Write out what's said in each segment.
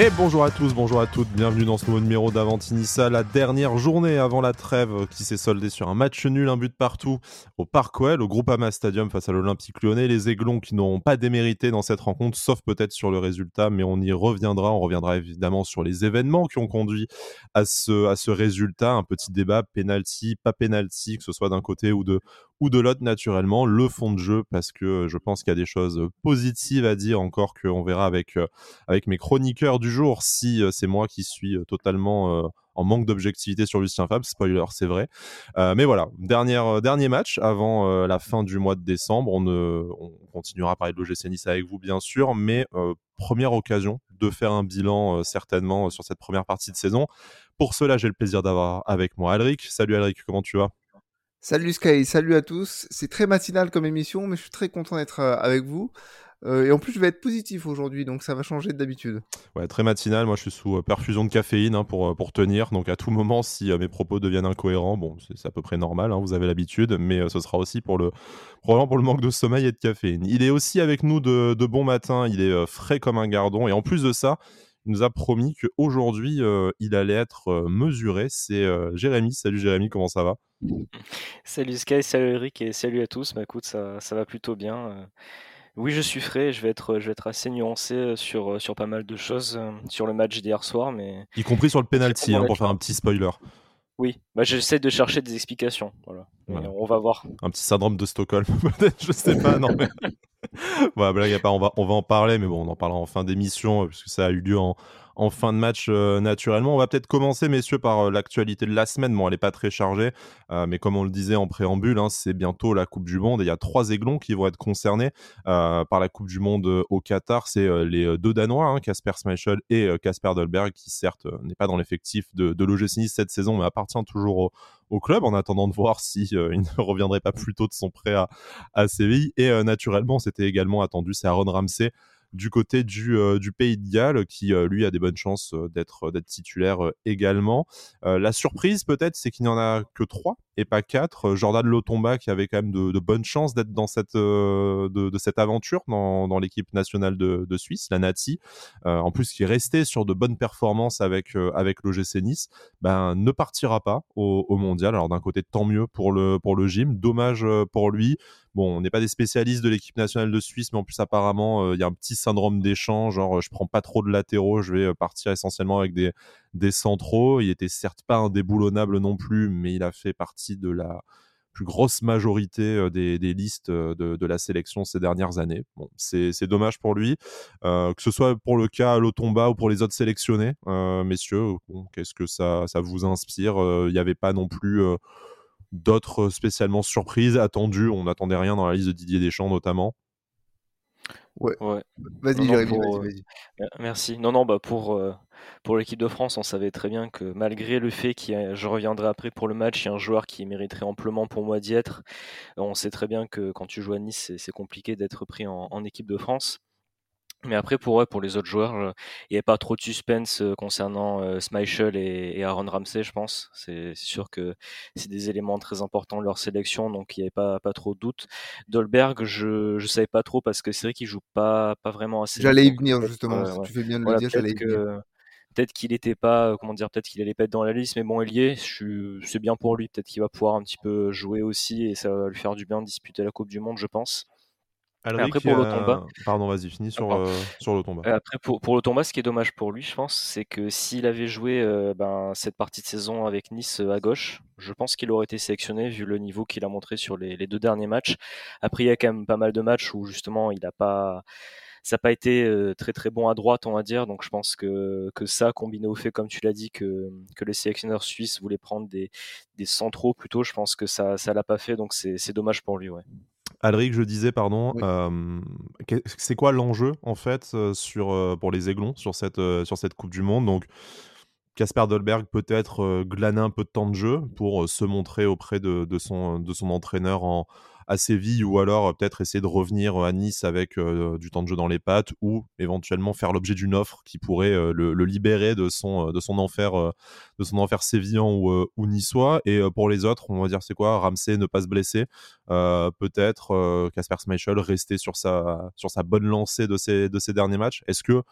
Et bonjour à tous, bonjour à toutes, bienvenue dans ce nouveau numéro d'Avantinissa, la dernière journée avant la trêve qui s'est soldée sur un match nul, un but partout au Parc OL, au Groupama Stadium face à l'Olympique lyonnais. Les Aiglons qui n'auront pas démérité dans cette rencontre, sauf peut-être sur le résultat, mais on y reviendra. On reviendra évidemment sur les événements qui ont conduit à ce, à ce résultat. Un petit débat, penalty, pas penalty, que ce soit d'un côté ou de, ou de l'autre naturellement, le fond de jeu, parce que je pense qu'il y a des choses positives à dire encore qu'on verra avec, euh, avec mes chroniqueurs du jour si euh, c'est moi qui suis euh, totalement en manque d'objectivité sur Lucien Fab, spoiler, c'est vrai. mais voilà, dernière, dernier match avant la fin du mois de décembre. On, on continuera à parler de l'OGC Nice avec vous, bien sûr, mais première occasion de faire un bilan certainement sur cette première partie de saison. Pour cela, j'ai le plaisir d'avoir avec moi Alric. Salut Alric, comment tu vas? Salut Sky, salut à tous. C'est très matinal comme émission, mais je suis très content d'être euh, avec vous. Euh, et en plus, je vais être positif aujourd'hui, donc ça va changer d'habitude. Ouais, très matinal. Moi, je suis sous euh, perfusion de caféine hein, pour, pour tenir. Donc, à tout moment, si mes propos deviennent incohérents, bon, c'est à peu près normal, hein, vous avez l'habitude, mais ce sera aussi pour le, probablement pour le manque de sommeil et de caféine. Il est aussi avec nous de, de bon matin. Il est frais comme un gardon. Et en plus de ça, il nous a promis qu'aujourd'hui, il allait être mesuré. C'est Jérémy. Salut Jérémy, comment ça va? Salut Sky, salut Eric et salut à tous. Bah, écoute, ça, ça va plutôt bien. Euh. Oui, je suis frais, je vais être, je vais être assez nuancé euh, sur, euh, sur pas mal de choses sur le match d'hier soir, mais Y compris sur le penalty, hein, pour faire un petit spoiler. oui, bah, j'essaie de chercher des explications. Voilà. on va voir. Un petit syndrome de Stockholm, peut-être, je sais pas, non mais... Bon, blague à on va, on va en parler, mais bon, on en parlera en fin d'émission, puisque ça a eu lieu en, en fin de match euh, naturellement. On va peut-être commencer, messieurs, par euh, l'actualité de la semaine. Bon, elle n'est pas très chargée, euh, mais comme on le disait en préambule, hein, c'est bientôt la Coupe du Monde et il y a trois aiglons qui vont être concernés par la Coupe du Monde au Qatar. C'est les deux Danois, Casper hein, Schmeichel et Casper Dolberg, qui certes n'est pas dans l'effectif de, de cette saison, mais appartient toujours au, club en attendant de voir si ne reviendrait pas plus tôt de son prêt à, à Séville. Et naturellement, c'était également attendu, c'est Aaron Ramsey du côté du, euh, du Pays de Galles, qui euh, lui a des bonnes chances euh, d'être titulaire également. la surprise peut-être, c'est qu'il n'y en a que trois et pas quatre. Jordan Lotomba qui avait quand même de, bonnes chances d'être dans cette de, cette aventure dans, dans l'équipe nationale de, Suisse, la Nati. en plus, qui est resté sur de bonnes performances avec avec l'OGC Nice, ben ne partira pas au, mondial. Alors d'un côté, tant mieux pour le pour le gym, dommage pour lui. Bon, on n'est pas des spécialistes de l'équipe nationale de Suisse, mais en plus apparemment, euh, il y a un petit syndrome d'échange, genre je prends pas trop de latéraux, je vais euh, partir essentiellement avec des, des centraux. Il était certes pas indéboulonnable non plus, mais il a fait partie de la plus grosse majorité euh, des, listes de, la sélection ces dernières années. C'est dommage pour lui, que ce soit pour le cas l'Otomba ou pour les autres sélectionnés, messieurs. Qu'est-ce que ça, ça vous inspire Il n'y avait pas non plus d'autres spécialement surprises, attendues. On n'attendait rien dans la liste de Didier Deschamps notamment. Ouais. Vas-y, Jérémy, vas euh, Merci. Non, non, bah pour, euh, pour l'équipe de France, on savait très bien que malgré le fait que je reviendrai après pour le match, il y a un joueur qui mériterait amplement pour moi d'y être. On sait très bien que quand tu joues à Nice, c'est compliqué d'être pris en, équipe de France. Mais après, pour, pour les autres joueurs, il n'y avait pas trop de suspense euh, concernant euh, et, Aaron Ramsey, je pense. C'est sûr que c'est des éléments très importants de leur sélection, donc il n'y avait pas, pas trop de doute. Dolberg, je ne savais pas trop parce que c'est vrai qu'il joue pas, pas vraiment assez. J'allais y venir, justement. tu fais bien de le dire, j'allais y venir peut-être qu'il n'était pas, comment dire, peut-être qu'il allait pas être dans la liste, mais bon, Elié, c'est bien pour lui. Peut-être qu'il va pouvoir un petit peu jouer aussi et ça va lui faire du bien de disputer la Coupe du Monde, je pense après, pour euh... Pardon, vas-y, finis sur, euh, sur le euh, Après, pour, pour le Tomba, ce qui est dommage pour lui, je pense, c'est que s'il avait joué euh, ben, cette partie de saison avec Nice à gauche, je pense qu'il aurait été sélectionné vu le niveau qu'il a montré sur les, les, deux derniers matchs. Après, il y a quand même pas mal de matchs où justement il n'a pas. Ça n'a pas été très très bon à droite, on va dire. Donc je pense que, que ça, combiné au fait, comme tu l'as dit, que, que les sélectionneurs suisses voulaient prendre des, des centraux plutôt, je pense que ça ne l'a pas fait. Donc c'est dommage pour lui. Ouais. Alric, je disais, pardon, c'est quoi l'enjeu en fait sur, pour les Aiglons sur cette, sur cette Coupe du Monde? Donc, Casper Dolberg peut-être glaner un peu de temps de jeu pour se montrer auprès de, de, son, de son entraîneur en, à Séville ou alors peut-être essayer de revenir à Nice avec du temps de jeu dans les pattes ou éventuellement faire l'objet d'une offre qui pourrait le, libérer de son, enfer, de sévillan ou, ou niçois. Et pour les autres, on va dire c'est quoi? Ramsey ne pas se blesser, peut-être Casper Schmeichel rester sur sa, bonne lancée de ces derniers matchs. Est-ce que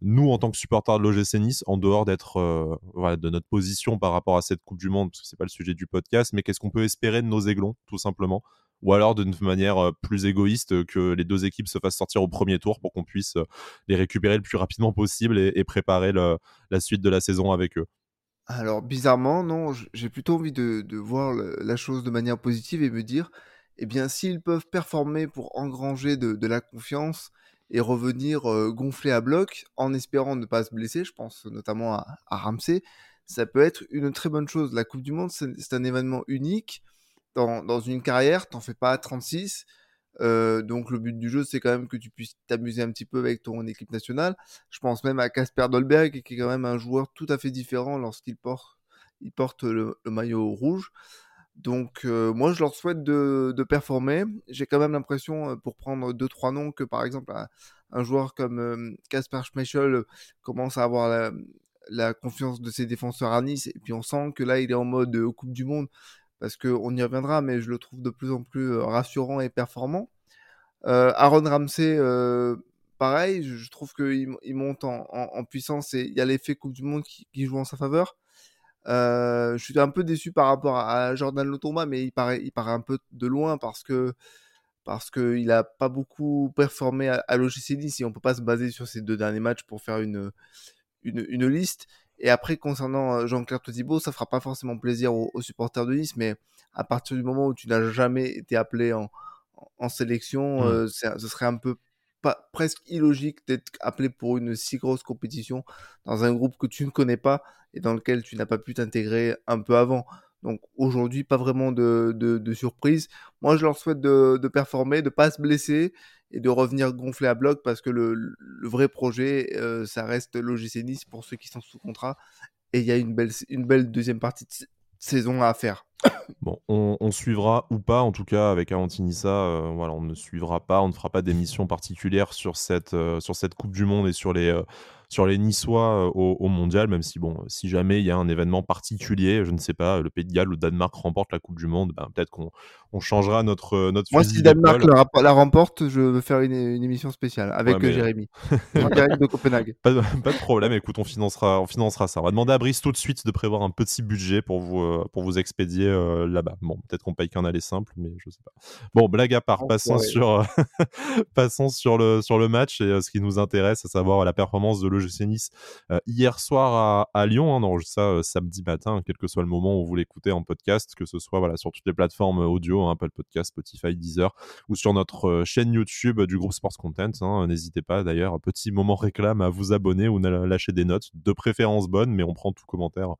nous, en tant que supporters de l'OGC Nice, en dehors d'être de notre position par rapport à cette Coupe du Monde, parce que c'est pas le sujet du podcast, mais qu'est-ce qu'on peut espérer de nos aiglons, tout simplement? Ou alors d'une manière plus égoïste que les deux équipes se fassent sortir au premier tour pour qu'on puisse les récupérer le plus rapidement possible et, préparer la suite de la saison avec eux. Alors bizarrement, non, j'ai plutôt envie de, voir la chose de manière positive et me dire, eh bien s'ils peuvent performer pour engranger de, la confiance et revenir gonfler à bloc en espérant ne pas se blesser, je pense notamment à, à Ramsey, ça peut être une très bonne chose. La Coupe du Monde, c'est un événement unique dans, une carrière, t'en fais pas 36. Euh, donc le but du jeu, c'est quand même que tu puisses t'amuser un petit peu avec ton équipe nationale. Je pense même à Casper Dolberg, qui est quand même un joueur tout à fait différent lorsqu'il porte, il porte le, maillot rouge. Donc euh, moi, je leur souhaite de, de performer. J'ai quand même l'impression, euh, pour prendre deux trois noms, que par exemple un, joueur comme Casper Schmeichel commence à avoir la, la, confiance de ses défenseurs à Nice. Et puis on sent que là, il est en mode Coupe du Monde parce qu'on y reviendra, mais je le trouve de plus en plus euh, rassurant et performant. Euh, Aaron Ramsey, euh, pareil, je, trouve qu'il il monte en, puissance et il y a l'effet Coupe du Monde qui, joue en sa faveur. je suis un peu déçu par rapport à Jordan Lotomba, mais il paraît, un peu de loin parce que parce qu'il n'a pas beaucoup performé à, à l'OGC Nice et on peut pas se baser sur ces deux derniers matchs pour faire une, une liste. Et après, concernant euh, Jean-Claire Todibo, ça fera pas forcément plaisir aux, supporters de Nice, mais à partir du moment où tu n'as jamais été appelé en, en sélection, mmh. euh, ce serait un peu pas, presque illogique d'être appelé pour une si grosse compétition dans un groupe que tu ne connais pas et dans lequel tu n'as pas pu t'intégrer un peu avant. Donc aujourd'hui, pas vraiment de, de, surprise. Moi, je leur souhaite de, de performer, de pas se blesser et de revenir gonfler à bloc parce que le, vrai projet, euh, ça reste l'OGC Nice pour ceux qui sont sous contrat. Et il y a une belle, une belle deuxième partie de saison à faire. Bon, on, suivra ou pas, en tout cas avec Avantinissa, euh, voilà, on ne suivra pas, on ne fera pas d'émission particulière sur cette, euh, sur cette Coupe du Monde et sur les, sur les Niçois euh, au, mondial, même si, bon, si jamais il y a un événement particulier, je ne sais pas, le Pays de Galles ou Danemark remporte la Coupe du Monde, ben, peut-être qu'on on changera notre, euh, notre Moi, si Danemark la, remporte, je veux faire une, émission spéciale avec euh, Jérémy, de Copenhague. Pas, pas, de problème, écoute, on financera, on financera ça. On va demander à Brice tout de suite de prévoir un petit budget pour vous, pour vous expédier là-bas. Bon, peut-être qu'on paye qu'un aller simple, mais je sais pas. Bon, blague à part, passons, sur, passons sur, le, sur le match et ce qui nous intéresse, à savoir la performance de le l'OGC Nice euh, hier soir à, Lyon. Hein, on enregistre ça euh, samedi matin, quel que soit le moment où vous l'écoutez en podcast, que ce soit voilà, sur toutes les plateformes audio, hein, Apple Podcast, Spotify, Deezer, ou sur notre euh, chaîne YouTube du groupe Sports Content. Hein. N'hésitez pas d'ailleurs, petit moment réclame à vous abonner ou à lâcher des notes, de préférence bonnes, mais on prend tout commentaire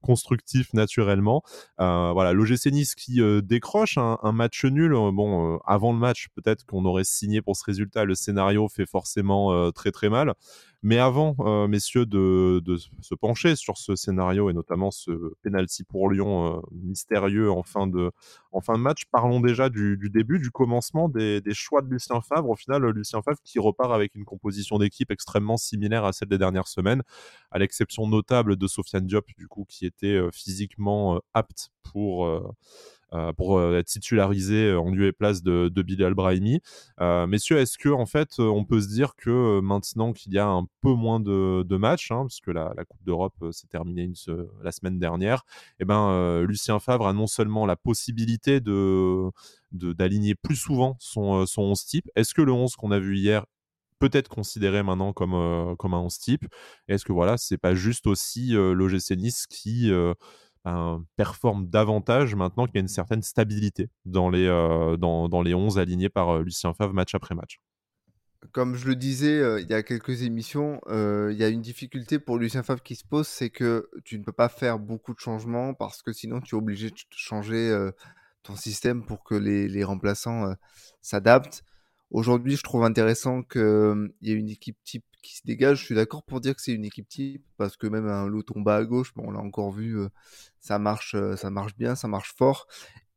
constructif naturellement. Euh, voilà, l'OGC Nice qui décroche un, match nul. Bon, avant le match, peut-être qu'on aurait signé pour ce résultat. Le scénario fait forcément très très mal. Mais avant, messieurs, de, se pencher sur ce scénario et notamment ce penalty pour Lyon mystérieux en fin, de, en fin de match, parlons déjà du, début, du commencement des, choix de Lucien Favre. Au final, Lucien Favre qui repart avec une composition d'équipe extrêmement similaire à celle des dernières semaines, à l'exception notable de Sofiane Diop, du coup, qui était euh, physiquement euh, apte pour euh, pour être titularisé en lieu et place de, de Bilal Brahimi. messieurs, est-ce que en fait, on peut se dire que maintenant qu'il y a un peu moins de, matchs, hein, parce que la, Coupe d'Europe s'est terminée la semaine dernière, et eh ben, Lucien Favre a non seulement la possibilité de d'aligner plus souvent son, son 11 type. Est-ce que le 11 qu'on a vu hier peut-être considéré maintenant comme, euh, comme un 11 type? Est-ce que voilà, c'est pas juste aussi euh, l'OGC Nice qui euh, ben, performe davantage maintenant qu'il y a une certaine stabilité dans les, dans, dans, les 11 alignés par Lucien Favre match après match comme je le disais il y a quelques émissions, il y a une difficulté pour Lucien Favre qui se pose, c'est que tu ne peux pas faire beaucoup de changements parce que sinon tu es obligé de changer ton système pour que les, les remplaçants s'adaptent. Aujourd'hui, je trouve intéressant qu'il y ait une équipe type qui se dégage. Je suis d'accord pour dire que c'est une équipe type parce que même un lot tomba à gauche, on l'a encore vu, ça marche, ça marche bien, ça marche fort.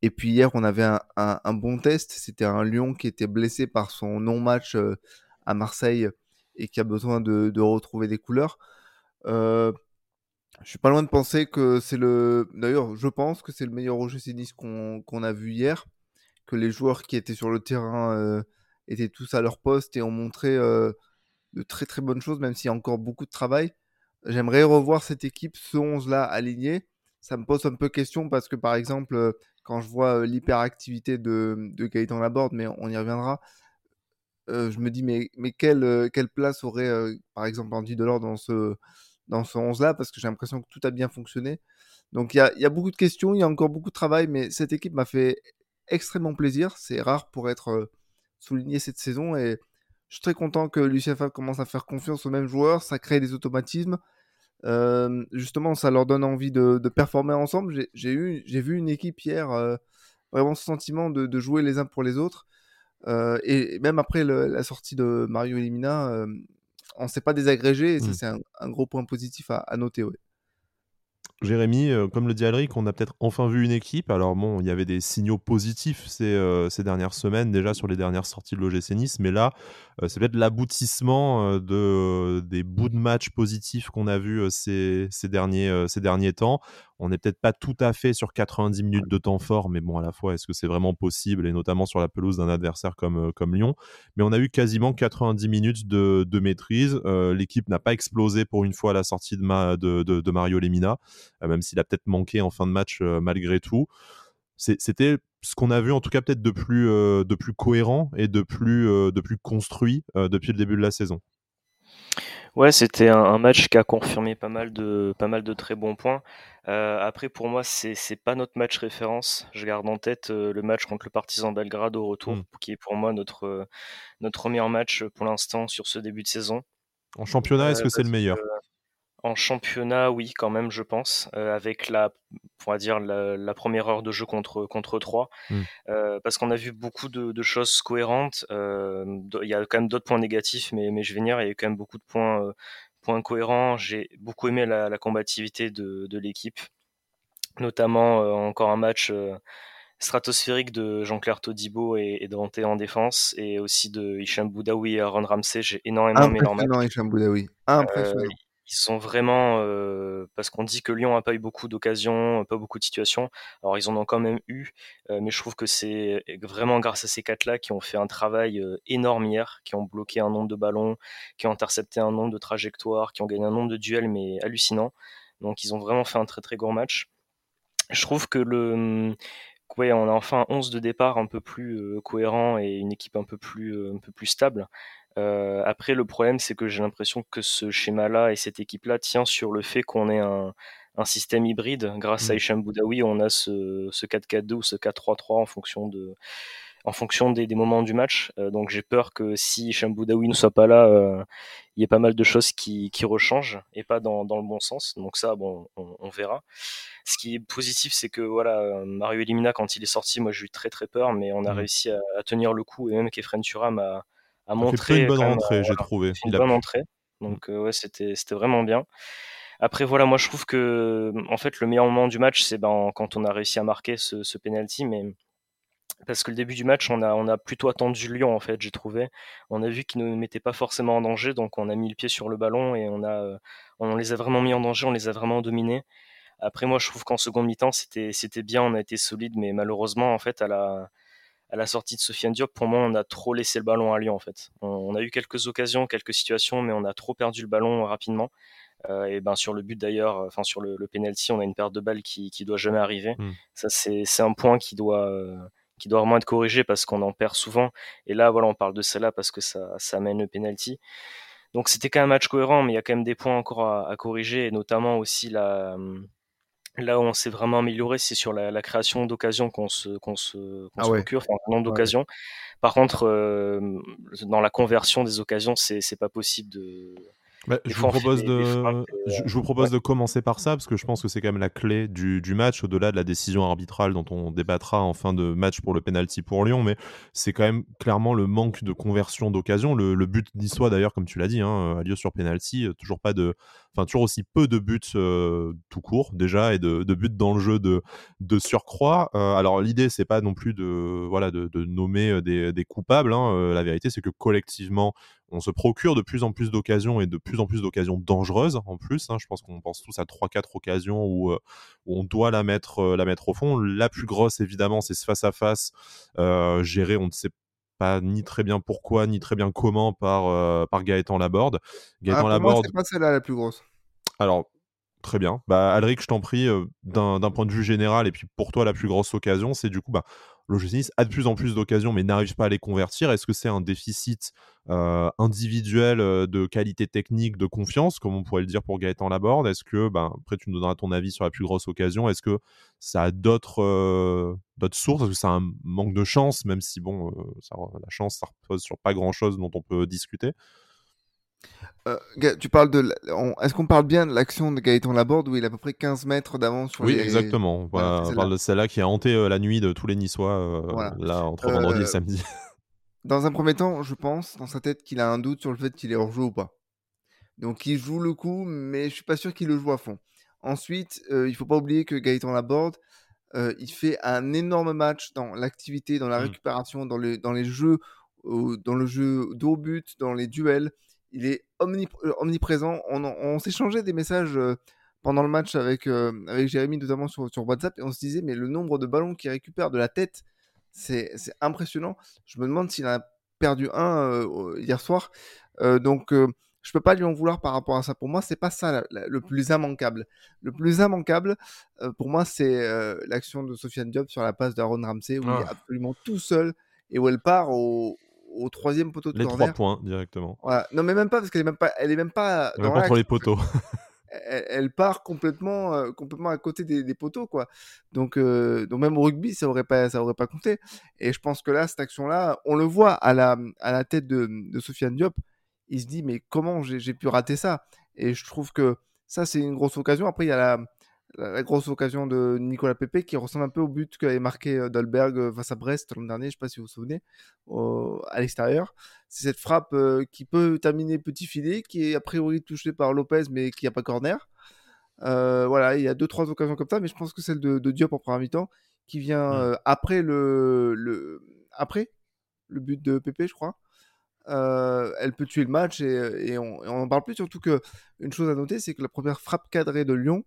Et puis hier, on avait un, bon test. C'était un Lyon qui était blessé par son non-match à Marseille et qui a besoin de, retrouver des couleurs. Euh, je suis pas loin de penser que c'est le. D'ailleurs, je pense que c'est le meilleur Roger Sinis qu'on a vu hier. Que les joueurs qui étaient sur le terrain étaient tous à leur poste et ont montré de très très bonnes choses, même s'il y a encore beaucoup de travail. J'aimerais revoir cette équipe, ce 11-là aligné. Ça me pose un peu question parce que, par exemple, quand je vois l'hyperactivité de, de Gaëtan Laborde, mais on y reviendra, je me dis, mais, mais quelle, quelle place aurait, par exemple, Andy Delors dans ce, dans ce 11-là Parce que j'ai l'impression que tout a bien fonctionné. Donc il y a, y a, beaucoup de questions, il y a encore beaucoup de travail, mais cette équipe m'a fait extrêmement plaisir. C'est rare pour être souligné cette saison et je suis très content que Lucien Favre commence à faire confiance aux mêmes joueurs. Ça crée des automatismes. justement, ça leur donne envie de, performer ensemble. J'ai vu une équipe hier vraiment ce sentiment de, jouer les uns pour les autres. et même après la sortie de Mario Elimina, on ne s'est pas désagrégé. Et ça, mmh. c'est un, gros point positif à, à noter. Ouais. Jérémy, euh, comme le dit Alric, on a peut-être enfin vu une équipe. Alors bon, il y avait des signaux positifs ces, euh, ces dernières semaines, déjà sur les dernières sorties de l'OGC Nice, mais là, euh, c'est peut-être l'aboutissement de, des bouts de match positifs qu'on a vus ces, derniers, ces derniers temps. On n'est peut-être pas tout à fait sur 90 minutes de temps fort, mais bon, à la fois, est-ce que c'est vraiment possible, et notamment sur la pelouse d'un adversaire comme, Lyon Mais on a eu quasiment 90 minutes de, maîtrise. L'équipe n'a pas explosé pour une fois à la sortie de, ma, de, de, de Mario Lemina. Euh, même s'il a peut-être manqué en fin de match euh, malgré tout. C'était ce qu'on a vu en tout cas peut-être de plus, euh, de plus cohérent et de plus, de plus construit depuis le début de la saison. Ouais, c'était un, match qui a confirmé pas mal de, pas mal de très bons points. après, pour moi, c'est n'est pas notre match référence. Je garde en tête le match contre le Partizan Belgrade au retour, hmm. qui est pour moi notre, notre meilleur match pour l'instant sur ce début de saison. En championnat, est-ce que c'est le meilleur? En championnat, oui, quand même, je pense, euh, avec la, on va dire la, première heure de jeu contre contre 3, mmh. euh, parce qu'on a vu beaucoup de, choses cohérentes. Euh, il y a quand même d'autres points négatifs, mais, mais je vais venir. Il y a quand même beaucoup de points points cohérents. J'ai beaucoup aimé la, combativité de, de l'équipe, notamment encore un match stratosphérique de Jean-Claire Todibo et, et Dante en défense, et aussi de Hicham Boudaoui et Aaron Ramsey. J'ai énormément aimé leur match. Hicham Boudaoui. Impressionnant ils sont vraiment parce qu'on dit que Lyon n'a pas eu beaucoup d'occasions, pas beaucoup de situations. Alors ils en ont quand même eu, mais je trouve que c'est vraiment grâce à ces quatre-là qui ont fait un travail énorme hier, qui ont bloqué un nombre de ballons, qui ont intercepté un nombre de trajectoires, qui ont gagné un nombre de duels, mais hallucinant. Donc ils ont vraiment fait un très très gros match. Je trouve que le ouais, on a enfin un 11 de départ un peu plus cohérent et une équipe un peu plus, un peu plus stable. Euh, après, le problème, c'est que j'ai l'impression que ce schéma-là et cette équipe-là tient sur le fait qu'on ait un, un, système hybride. Grâce à mmh. Hicham Boudaoui, on a ce, ce 4-4-2 ou ce 4-3-3 en fonction de en fonction des, des moments du match. Euh, donc j'ai peur que si Hicham Boudaoui ne soit pas là, euh, il y ait pas mal de choses qui, qui rechangent et pas dans, dans, le bon sens. Donc ça, bon, on, on verra. Ce qui est positif, c'est que voilà, Mario Elimina, quand il est sorti, moi j'ai eu très très peur, mais on a mmh. réussi à, à, tenir le coup et même Kefren Turam a a montré. une bonne rentrée, j'ai trouvé. Une bonne entrée. Donc mmh. ouais, c'était c'était vraiment bien. Après voilà, moi je trouve que en fait le meilleur moment du match c'est ben, quand on a réussi à marquer ce, ce penalty, mais parce que le début du match on a on a plutôt attendu Lyon en fait, j'ai trouvé. On a vu qu'ils ne mettaient pas forcément en danger, donc on a mis le pied sur le ballon et on a on les a vraiment mis en danger, on les a vraiment dominés. Après moi je trouve qu'en seconde mi-temps c'était c'était bien, on a été solide, mais malheureusement en fait à la à la sortie de Sofiane Diop, pour moi, on a trop laissé le ballon à Lyon en fait. On, a eu quelques occasions, quelques situations, mais on a trop perdu le ballon rapidement. Euh, et ben sur le but d'ailleurs, enfin sur le, le, penalty, on a une perte de balles qui qui doit jamais arriver. Hmm. Ça c'est un point qui doit euh, qui doit vraiment être corrigé parce qu'on en perd souvent. Et là voilà, on parle de celle-là parce que ça ça amène le penalty. Donc c'était quand même un match cohérent, mais il y a quand même des points encore à, à corriger, et notamment aussi la Là où on s'est vraiment amélioré, c'est sur la, la création d'occasions qu'on se, qu'on se, qu'on ah se procure, enfin, nombre d'occasions. Par contre, euh, dans la conversion des occasions, c'est, c'est pas possible de, Bah, je, vous propose de, je, vous propose de commencer par ça, parce que je pense que c'est quand même la clé du, du match, au-delà de la décision arbitrale dont on débattra en fin de match pour le penalty pour Lyon, mais c'est quand même clairement le manque de conversion d'occasion. Le, le, but d'Issois, d'ailleurs, comme tu l'as dit, hein, a lieu sur penalty, toujours pas de, enfin toujours aussi peu de buts euh, tout court déjà et de, de, buts dans le jeu de, de surcroît. Euh, alors l'idée c'est pas non plus de voilà de, de nommer euh, des, des coupables. Hein. la vérité c'est que collectivement on se procure de plus en plus d'occasions et de plus en plus d'occasions dangereuses en plus. Hein. Je pense qu'on pense tous à 3-4 occasions où, où, on doit la mettre, la mettre au fond. La plus grosse, évidemment, c'est ce face-à-face euh, géré, on ne sait pas ni très bien pourquoi, ni très bien comment par, euh, par Gaëtan Laborde. Gaëtan ah, Laborde. c'est pas celle-là la plus grosse. Alors, très bien. Bah, Alric, je t'en prie, euh, d'un point de vue général, et puis pour toi, la plus grosse occasion, c'est du coup, bah, l'OGC a de plus en plus d'occasions, mais n'arrive pas à les convertir. Est-ce que c'est un déficit euh, individuel euh, de qualité technique, de confiance, comme on pourrait le dire pour Gaëtan Laborde? Est-ce que, ben, après, tu nous donneras ton avis sur la plus grosse occasion, est-ce que ça a d'autres euh, sources? Est-ce que c'est un manque de chance, même si, bon, ça, la chance, ça repose sur pas grand-chose dont on peut discuter? Euh, tu parles de. Est-ce qu'on parle bien de l'action de Gaëtan Laborde où il a à peu près 15 mètres d'avance sur Oui, exactement. on parle de celle-là qui a hanté euh, la nuit de tous les Niçois, euh, là, entre vendredi et samedi. Dans un premier temps, je pense dans sa tête qu'il a un doute sur le fait qu'il est hors jeu ou pas. Donc il joue le coup, mais je suis pas sûr qu'il le joue à fond. Ensuite, il faut pas oublier que Gaëtan Laborde, il fait un énorme match dans l'activité, dans la mmh. récupération, dans, les, dans les jeux, dans le jeu d'au but, dans les duels il est euh, omniprésent. On, s'échangeait des messages euh, pendant le match avec, euh, avec Jérémy, notamment sur, sur, WhatsApp, et on se disait, mais le nombre de ballons qu'il récupère de la tête, c'est impressionnant. Je me demande s'il a perdu un hier soir. donc, je peux pas lui en vouloir par rapport à ça. Pour moi, c'est pas ça le plus immanquable. Le plus immanquable, pour moi, c'est l'action de Sofiane Diop sur la passe d'Aaron Ramsey, où il est ah. absolument tout seul et où elle part au, au troisième poteau de les corner. Trois points directement. Non, mais même pas parce qu'elle est même pas, elle est même pas dans entre les poteaux. Elle, part complètement, euh, complètement à côté des, poteaux, quoi. Donc, euh, donc même au rugby, ça aurait pas, ça aurait pas compté. Et je pense que là, cette action-là, on le voit à la, à la tête de, de Sofiane Diop. Il se dit, mais comment j'ai pu rater ça? Et je trouve que ça, c'est une grosse occasion. Après, il y a la, la, grosse occasion de Nicolas Pepe qui ressemble un peu au but qu'avait marqué euh, Dolberg euh, face à Brest l'an dernier, je ne sais pas si vous vous souvenez, à l'extérieur. C'est cette frappe euh, qui peut terminer petit filet, qui est a priori touchée par Lopez, mais qui n'a pas corner. voilà, il y a deux trois occasions comme ça, mais je pense que celle de, Diop en première mi-temps, qui vient mmh. après le, le, après le but de Pepe, je crois. elle peut tuer le match et, on n'en parle plus. Surtout que une chose à noter, c'est que la première frappe cadrée de Lyon,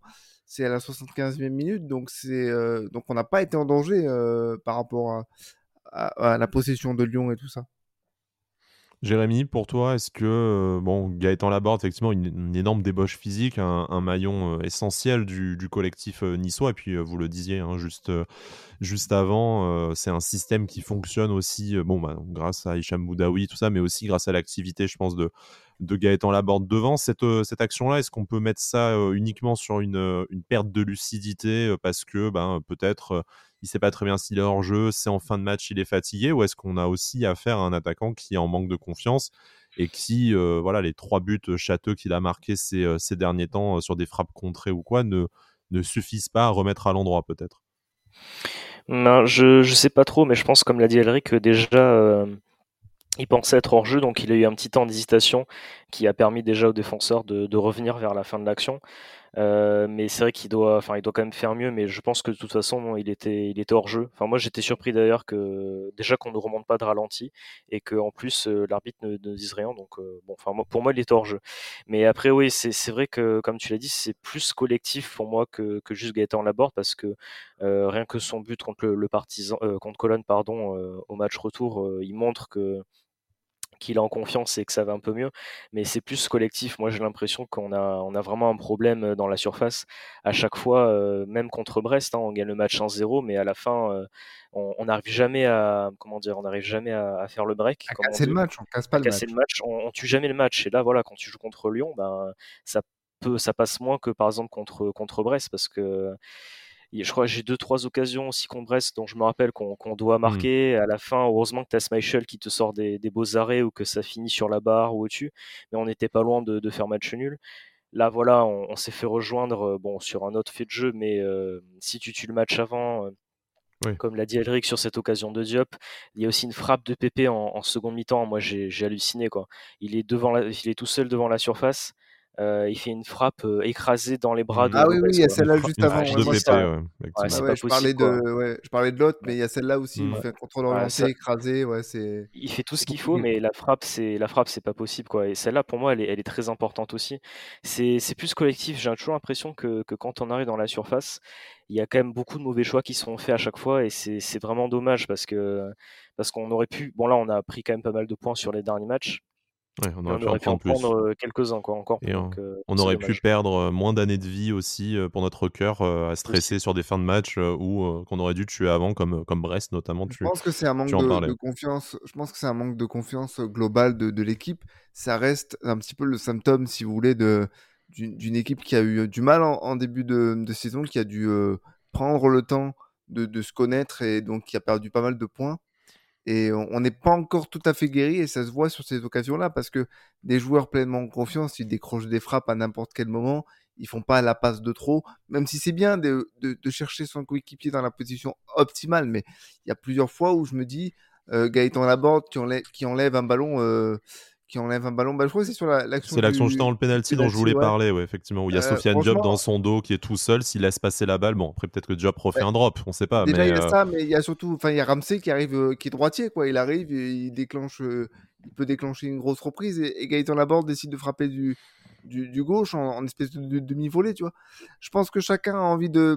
c'est à la 75e minute, donc c'est euh, donc on n'a pas été en danger euh, par rapport à, la possession de Lyon et tout ça. Jérémy, pour toi, est-ce que euh, bon Gaëtan Laborde, effectivement, une, énorme débauche physique, un, maillon essentiel du, collectif niçois, et puis vous le disiez hein, juste juste avant, c'est un système qui fonctionne aussi, bon bah, grâce à Hicham Boudaoui, tout ça, mais aussi grâce à l'activité, je pense, de de Gaëtan Laborde devant. Cette, euh, cette action-là, est-ce qu'on peut mettre ça euh, uniquement sur une, euh, une, perte de lucidité parce que ben, peut-être il sait pas très bien s'il est hors jeu, c'est en fin de match, il est fatigué, ou est-ce qu'on a aussi affaire à un attaquant qui est en manque de confiance et qui, voilà, les trois buts châteux qu'il a marqués ces, ces, derniers temps sur des frappes contrées ou quoi, ne, ne suffisent pas à remettre à l'endroit peut-être? Ben, je, je sais pas trop, mais je pense, comme l'a dit Elric, déjà il pensait être hors jeu, donc il a eu un petit temps d'hésitation qui a permis déjà aux défenseurs de, revenir vers la fin de l'action. Euh, mais c'est vrai qu'il doit, enfin, il doit quand même faire mieux. Mais je pense que de toute façon, il était, il était hors jeu. Enfin, moi, j'étais surpris d'ailleurs que déjà qu'on ne remonte pas de ralenti et que en plus euh, l'arbitre ne, ne, dise rien. Donc, euh, bon, enfin, pour moi, il était hors jeu. Mais après, oui, c'est vrai que, comme tu l'as dit, c'est plus collectif pour moi que, que juste Gaëtan Laborde parce que rien que son but contre le, le partisan, contre Colonne, pardon, au match retour, il montre que qu'il est en confiance et que ça va un peu mieux. Mais c'est plus collectif. Moi, j'ai l'impression qu'on a, on a vraiment un problème dans la surface. À chaque fois, euh, même contre Brest, hein, on gagne le match 1-0, mais à la fin, euh, on n'arrive jamais à, comment dire, on n'arrive jamais à, faire le break. À casser le match, on casse pas le match. on, tue jamais le match. Et là, voilà, quand tu joues contre Lyon, ben, ça peut, ça passe moins que par exemple contre, contre Brest parce que je crois que j'ai deux trois occasions aussi contre Brest dont je me rappelle qu'on doit mmh. marquer à la fin heureusement que tu as Schmeichel qui te sort des, beaux arrêts ou que ça finit sur la barre ou au-dessus mais on n'était pas loin de, faire match nul là voilà on, s'est fait rejoindre bon sur un autre fait de jeu mais si tu tues le match avant comme l'a dit Elric sur cette occasion de Diop, il y a aussi une frappe de Pépé en, seconde mi-temps. Moi, j'ai halluciné. Quoi. Il, est devant il est tout seul devant la surface. Euh, il fait une frappe euh, écrasée dans les bras de. Ah oui, oui, il y a celle-là juste avant. je, parlais de, je parlais de l'autre, mais il y a celle-là aussi. Il fait un contrôle orienté, écrasé. Ouais, il fait tout ce qu'il faut, mais la frappe, c'est la frappe, c'est pas possible. Quoi. Et celle-là, pour moi, elle est, elle est très importante aussi. C'est plus collectif. J'ai toujours l'impression que, que, quand on arrive dans la surface, il y a quand même beaucoup de mauvais choix qui sont faits à chaque fois. Et c'est vraiment dommage parce que parce qu'on aurait pu. Bon, là, on a pris quand même pas mal de points sur les derniers matchs on aurait, pu en prendre quelques-uns quoi encore. on, aurait pu perdre moins d'années de vie aussi pour notre cœur à stresser sur des fins de match ou qu'on aurait dû tuer avant comme comme Brest notamment. Je pense que c'est un manque de, confiance. Je pense que c'est un manque de confiance globale de, l'équipe. Ça reste un petit peu le symptôme, si vous voulez, de d'une équipe qui a eu du mal en, début de, saison, qui a dû prendre le temps de, de, se connaître et donc qui a perdu pas mal de points. Et on n'est pas encore tout à fait guéri et ça se voit sur ces occasions-là parce que des joueurs pleinement en confiance, ils décrochent des frappes à n'importe quel moment, ils font pas la passe de trop, même si c'est bien de, de, chercher son coéquipier dans la position optimale. Mais il y a plusieurs fois où je me dis, euh, Gaëtan Laborde qui enlève, qui enlève un ballon. Euh, qui enlève un ballon. Bah, je crois que c'est sur l'action. c'est l'action juste dans le penalty dont je voulais parler, ouais, effectivement, où il y a euh, Sofiane Diop dans son dos qui est tout seul. S'il laisse passer la balle, bon, après peut-être que Diop refait un drop, on sait pas. Déjà, il y a euh, ça, mais il y a surtout, enfin, il y a Ramsey qui arrive, euh, qui est droitier, quoi. Il arrive, il déclenche, il peut déclencher une grosse reprise, et, et Gaëtan Laborde décide de frapper du, du, gauche en, espèce de, demi-volée, tu vois. Je pense que chacun a envie de,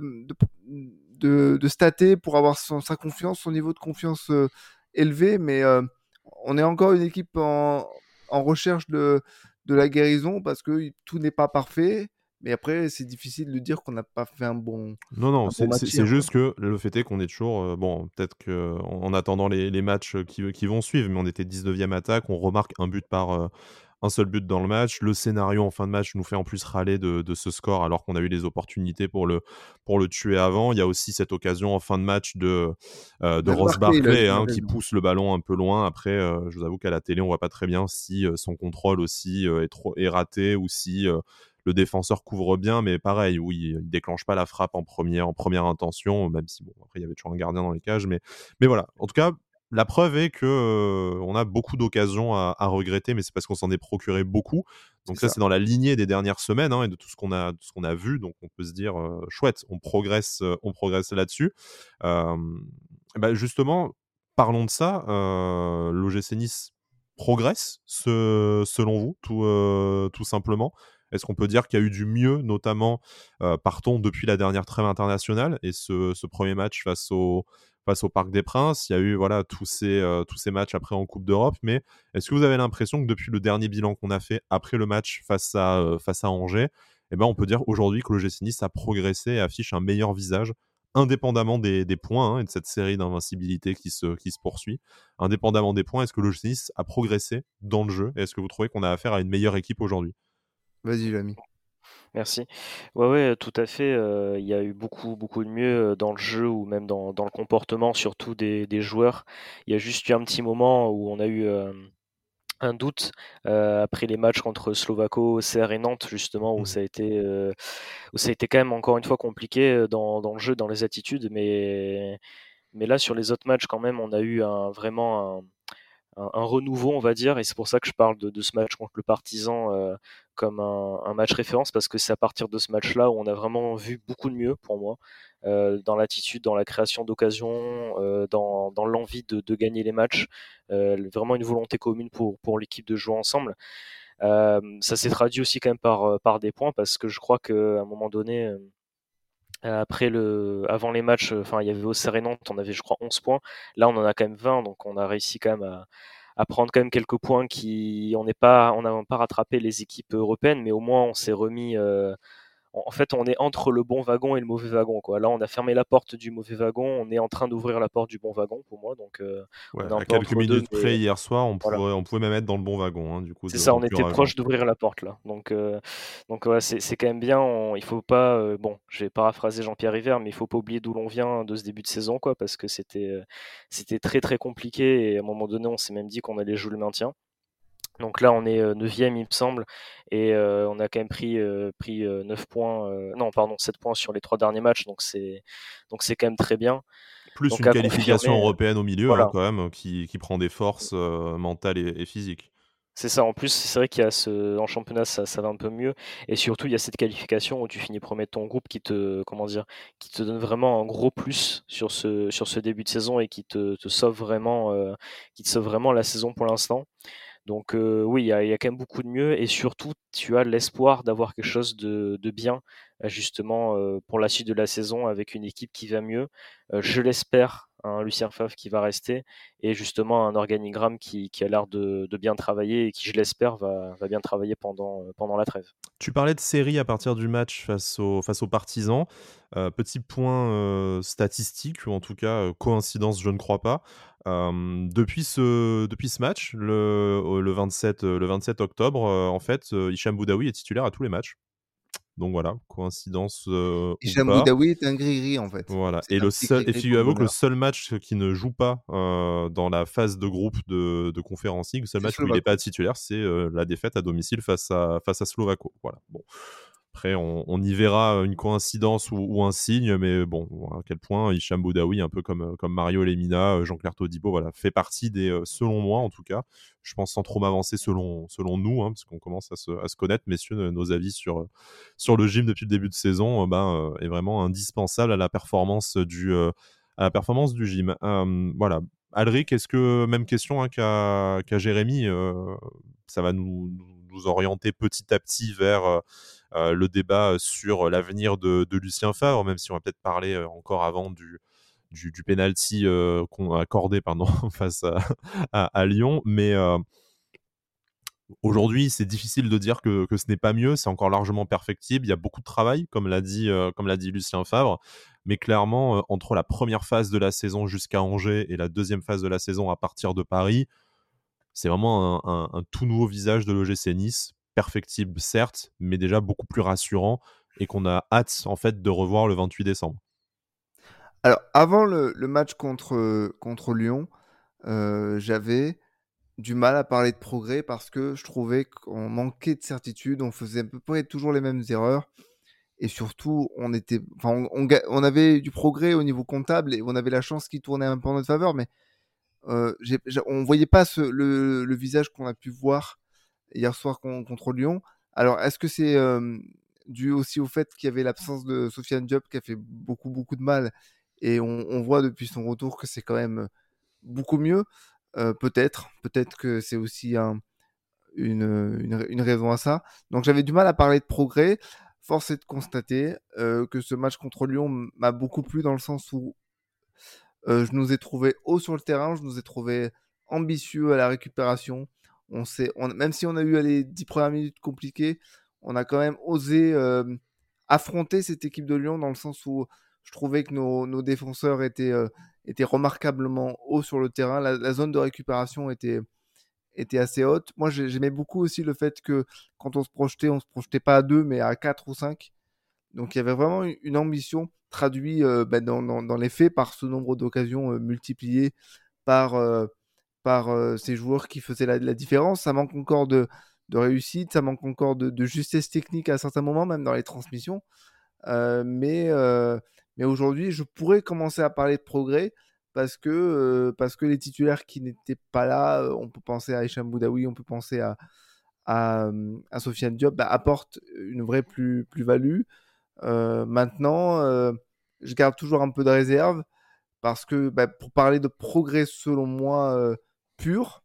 de, de, stater pour avoir sa confiance, son niveau de confiance élevé, mais on est encore une équipe en en recherche de, la guérison parce que tout n'est pas parfait. Mais après, c'est difficile de dire qu'on n'a pas fait un bon. Non, non, c'est juste que le fait est qu'on est toujours. Euh, bon, peut-être qu'en en attendant les, les matchs qui, qui, vont suivre, mais on était 19e attaque, on remarque un but par, euh, un seul but dans le match. Le scénario en fin de match nous fait en plus râler de, ce score alors qu'on a eu les opportunités pour le, pour le tuer avant. Il y a aussi cette occasion en fin de match de, euh, de Ross Barclay hein, qui pousse le ballon un peu loin. Après, euh, je vous avoue qu'à la télé, on voit pas très bien si euh, son contrôle aussi est, trop, est raté ou si le défenseur couvre bien, mais pareil, oui, il déclenche pas la frappe en première, en première intention, même si bon, après il y avait toujours un gardien dans les cages, mais, mais voilà. En tout cas, la preuve est que on a beaucoup d'occasions à, regretter, mais c'est parce qu'on s'en est procuré beaucoup. Donc ça, c'est dans la lignée des dernières semaines hein, et de tout ce qu'on a, ce qu'on a vu. Donc on peut se dire chouette, on progresse, on progresse là-dessus. Bah, justement, parlons de ça. L'OGC Nice progresse, selon vous, tout, tout simplement? Est-ce qu'on peut dire qu'il y a eu du mieux, notamment, partons depuis la dernière trêve internationale et ce, premier match face au Parc des Princes? Il y a eu voilà tous ces, euh, tous ces matchs après en Coupe d'Europe. Mais est-ce que vous avez l'impression que depuis le dernier bilan qu'on a fait après le match face à, euh, Angers, eh ben, on peut dire aujourd'hui que le GC Nice a progressé et affiche un meilleur visage indépendamment des, points hein, et de cette série d'invincibilité qui se, poursuit, indépendamment des points, est-ce que le GC Nice a progressé dans le jeu est-ce que vous trouvez qu'on a affaire à une meilleure équipe aujourd'hui? Vas-y, Jamy. Merci. Ouais, ouais, tout à fait. il y a eu beaucoup, beaucoup de mieux dans le jeu ou même dans, dans le comportement, surtout des, des joueurs. Il y a juste eu un petit moment où on a eu un doute après les matchs contre Slovako, CR et Nantes, justement, où mmh. ça a été, où ça a été quand même encore une fois compliqué dans, dans le jeu, dans les attitudes. Mais, mais là, sur les autres matchs, quand même, on a eu un, vraiment un un, renouveau, on va dire, et c'est pour ça que je parle de, ce match contre le Partizan euh, comme un, match référence, parce que c'est à partir de ce match-là où on a vraiment vu beaucoup de mieux pour moi, euh, dans l'attitude, dans la création d'occasions, euh, dans, l'envie de, gagner les matchs, vraiment une volonté commune pour, pour l'équipe de jouer ensemble. ça s'est traduit aussi quand même par, par des points, parce que je crois qu'à un moment donné, après le, avant les matchs, enfin, il y avait au Nantes, on avait, je crois, 11 points. Là, on en a quand même 20, donc on a réussi quand même à, à prendre quand même quelques points qui, on n'est pas, on n'a pas rattrapé les équipes européennes, mais au moins on s'est remis, en fait, on est entre le bon wagon et le mauvais wagon. Quoi. Là, on a fermé la porte du mauvais wagon, on est en train d'ouvrir la porte du bon wagon pour moi. Donc, euh, à quelques minutes près hier soir, on, on pouvait même être dans le bon wagon. Hein, du coup, c'est ça, on était proche d'ouvrir la porte là. Donc, euh, donc ouais, c'est quand même bien. Il faut pas, euh, bon, je vais paraphraser Jean-Pierre River, mais il faut pas oublier d'où l'on vient de ce début de saison, quoi, parce que c'était c'était très très compliqué et à un moment donné, on s'est même dit qu'on allait jouer le maintien. Donc là, on est 9e, il me semble, et on a quand même pris, pris 9 points, non, pardon, 7 points sur les trois derniers matchs, donc c'est, donc c'est quand même très bien. Plus une qualification européenne au milieu, hein, quand même, qui, qui, prend des forces mentales et, physiques. C'est ça, en plus, c'est vrai qu'il y a ce, en championnat, ça, ça, va un peu mieux, et surtout, il y a cette qualification où tu finis premier de ton groupe qui te, comment dire, qui te donne vraiment un gros plus sur ce, sur ce début de saison et qui te, te sauve vraiment, qui te sauve vraiment la saison pour l'instant. Donc oui, il y, a quand même beaucoup de mieux et surtout tu as l'espoir d'avoir quelque chose de, bien justement pour la suite de la saison avec une équipe qui va mieux. je l'espère, Lucien Favre qui va rester et justement un organigramme qui, a l'air de, bien travailler et qui, je l'espère, va, bien travailler pendant, pendant la trêve. Tu parlais de série à partir du match face, aux partisans. petit point statistique, ou en tout cas coïncidence, je ne crois pas depuis, ce, match, le, le, 27, le 27 octobre, en fait, Hicham Boudaoui est titulaire à tous les matchs. Donc voilà, coïncidence. Hicham Boudaoui est un gris-gris en fait. Voilà. Et, le seul, et figurez-vous que le seul match qui ne joue pas dans la phase de groupe de, de Conférence le seul match où il n'est pas titulaire, c'est la défaite à domicile face à, face à Slovako. Voilà. Bon. Après, on, y verra une coïncidence ou, un signe, mais bon, à quel point Hicham Boudaoui, un peu comme, Mario Lemina, Jean-Claire Todibo, voilà, fait partie des, selon moi en tout cas, je pense sans trop m'avancer selon, nous, hein, parce qu'on commence à se, connaître, messieurs, nos avis sur, sur le gym depuis le début de saison ben, est vraiment indispensable à la performance du, gym. voilà. Alric, est-ce que, même question hein, qu'à Jérémy, ça va nous, orienter petit à petit vers euh, le débat sur l'avenir de, Lucien Favre, même si on va peut-être parler euh, encore avant du, du, du penalty euh, accordé pardon, face à, Lyon. Mais aujourd'hui, c'est difficile de dire que, ce n'est pas mieux. C'est encore largement perfectible. Il y a beaucoup de travail, comme l'a dit, Lucien Favre. Mais clairement, entre la première phase de la saison jusqu'à Angers et la deuxième phase de la saison à partir de Paris, c'est vraiment un, tout nouveau visage de l'OGC Nice perfectible certes, mais déjà beaucoup plus rassurant et qu'on a hâte en fait de revoir le 28 décembre. Alors avant le, match contre, contre Lyon, euh, j'avais du mal à parler de progrès parce que je trouvais qu'on manquait de certitude, on faisait à peu près toujours les mêmes erreurs et surtout on était, enfin, on, avait du progrès au niveau comptable et on avait la chance qui tournait un peu en notre faveur, mais euh, on voyait pas le, le, visage qu'on a pu voir hier soir contre Lyon. Alors, est-ce que c'est dû aussi au fait qu'il y avait l'absence de Sofiane Diop qui a fait beaucoup, beaucoup de mal et on, voit depuis son retour que c'est quand même beaucoup mieux? Peut-être, peut-être que c'est aussi une, une, raison à ça. Donc, j'avais du mal à parler de progrès. Force est de constater que ce match contre Lyon m'a beaucoup plu dans le sens où je nous ai trouvé haut sur le terrain, je nous ai trouvé ambitieux à la récupération, on sait, même si on a eu les dix premières minutes compliquées, on a quand même osé affronter cette équipe de Lyon dans le sens où je trouvais que nos, défenseurs étaient, étaient remarquablement hauts sur le terrain. La, zone de récupération était, était assez haute. Moi, j'aimais beaucoup aussi le fait que quand on se projetait, on se projetait pas à deux, mais à quatre ou cinq. Donc il y avait vraiment une ambition traduite bah, dans, dans, les faits par ce nombre d'occasions multipliées par par euh, ces joueurs qui faisaient la, différence. Ça manque encore de, réussite, ça manque encore de, justesse technique à certains moments, même dans les transmissions. Euh, mais euh, mais aujourd'hui, je pourrais commencer à parler de progrès parce que, parce que les titulaires qui n'étaient pas là, on peut penser à Hicham Boudaoui, on peut penser à, à, Sofiane Diop, bah, apportent une vraie plus-value. maintenant, je garde toujours un peu de réserve parce que bah, pour parler de progrès, selon moi, pur.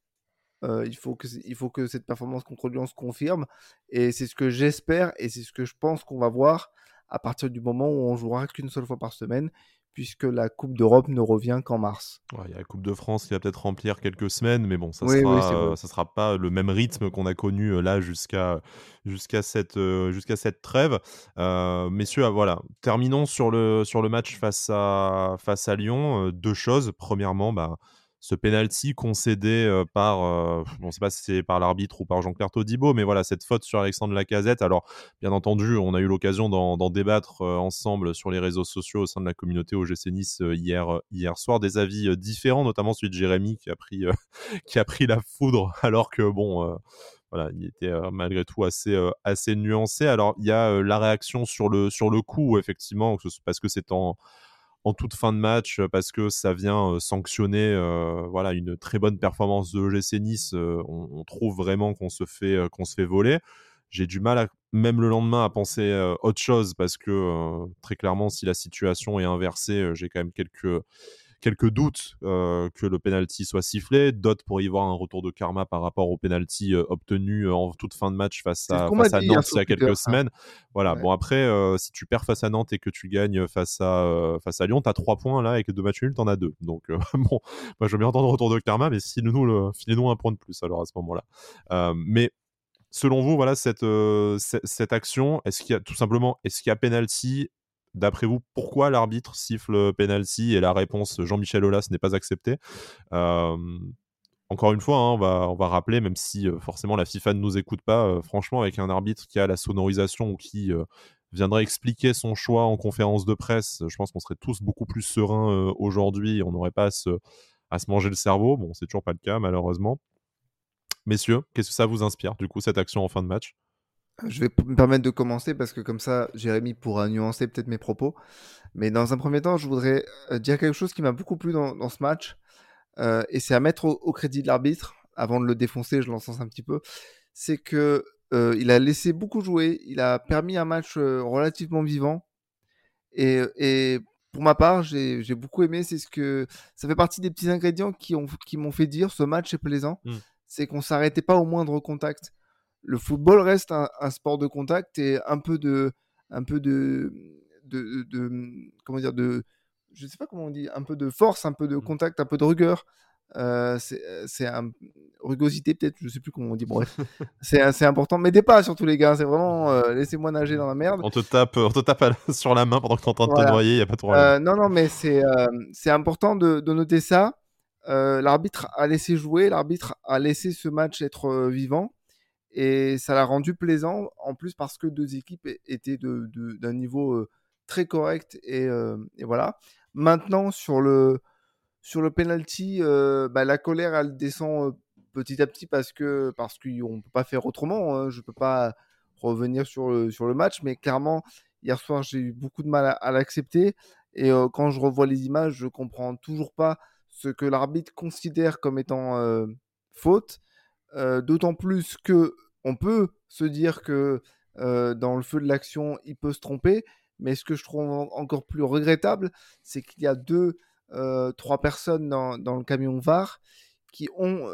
Euh, il, faut que, il faut que cette performance contre Lyon se confirme. Et c'est ce que j'espère et c'est ce que je pense qu'on va voir à partir du moment où on jouera qu'une seule fois par semaine, puisque la Coupe d'Europe ne revient qu'en mars. Il y a la Coupe de France qui va peut-être remplir quelques semaines, mais bon, ça ne sera, sera pas le même rythme qu'on a connu là jusqu'à jusqu'à cette, jusqu'à cette trêve. messieurs, ah, voilà, terminons sur le, sur le match face à, face à Lyon. deux choses. Premièrement, bah, ce penalty concédé par, on ne sait pas si c'est par l'arbitre ou par Jean-Claire Todibo, mais voilà, cette faute sur Alexandre Lacazette. Alors, bien entendu, on a eu l'occasion d'en débattre ensemble sur les réseaux sociaux au sein de la communauté OGC Nice hier, hier soir. Des avis différents, notamment celui de Jérémy qui a pris, qui a pris la foudre, alors que, bon, voilà, il était malgré tout assez, assez nuancé. Alors, il y a la réaction sur le, sur le coup, effectivement, parce que c'est en en toute fin de match parce que ça vient sanctionner voilà une très bonne performance de l'OGC Nice. On, trouve vraiment qu'on se fait qu'on se fait voler. J'ai du mal même le lendemain à penser autre chose parce que très clairement si la situation est inversée, j'ai quand même quelques quelques doutes euh, que le penalty soit sifflé, d'autres pour y voir un retour de karma par rapport au penalty euh, obtenu euh, en toute fin de match face à, face à Nantes il y a quelques semaines. Voilà, bon après, si tu perds face à Nantes et que tu gagnes face à, face à Lyon, tu as 3 points là, avec deux matchs nuls, tu en as 2. Donc bon, moi je veux bien entendre retour de karma, mais filez-nous nous un point de plus alors à ce moment-là. mais selon vous, voilà, cette, cette, action, est-ce qu'il y a tout simplement, est-ce qu'il y a penalty D'après vous, pourquoi l'arbitre siffle penalty et la réponse Jean-Michel Aulas n'est pas acceptée? Encore une fois, hein, on, va, rappeler, même si forcément la FIFA ne nous écoute pas, franchement, avec un arbitre qui a la sonorisation ou qui viendrait expliquer son choix en conférence de presse, je pense qu'on serait tous beaucoup plus sereins aujourd'hui. On n'aurait pas à se, à se manger le cerveau. Bon, c'est toujours pas le cas, malheureusement. Messieurs, qu'est-ce que ça vous inspire, du coup, cette action en fin de match? Je vais me permettre de commencer parce que comme ça, Jérémy pourra nuancer peut-être mes propos. Mais dans un premier temps, je voudrais euh, dire quelque chose qui m'a beaucoup plu dans, ce match. Euh, et c'est à mettre au, crédit de l'arbitre, avant de le défoncer, je l'encense un petit peu. C'est que euh, il a laissé beaucoup jouer, il a permis un match relativement vivant. Et, pour ma part, j'ai beaucoup aimé. C'est ce que ça fait partie des petits ingrédients qui m'ont qui fait dire ce match est plaisant. Mmh. C'est qu'on s'arrêtait pas au moindre contact le football reste un, sport de contact et un peu de, un peu de, de, comment dire, de, je sais pas comment on dit, un peu de force, un peu de mmh. contact, un peu de rigueur. Euh, c'est un rugosité peut-être, je sais plus comment on dit. Bref, c'est important. Mettez pas surtout les gars, c'est vraiment euh, laissez-moi nager dans la merde. On te tape, on te tape sur la main pendant que tu es en train de te noyer, il y a pas trop. Euh, non non, mais c'est c'est important de, de, noter ça. l'arbitre a laissé jouer, l'arbitre a laissé ce match être vivant et ça l'a rendu plaisant en plus parce que deux équipes étaient d'un de, niveau très correct et, voilà. Maintenant sur le sur le penalty, bah, la colère elle descend petit à petit parce que parce qu'on peut pas faire autrement. Hein. Je peux pas revenir sur le sur le match, mais clairement hier soir j'ai eu beaucoup de mal à, l'accepter et quand je revois les images, je comprends toujours pas ce que l'arbitre considère comme étant faute d'autant plus que on peut se dire que dans le feu de l'action, il peut se tromper. Mais ce que je trouve encore plus regrettable, c'est qu'il y a deux, trois personnes dans, le camion VAR qui ont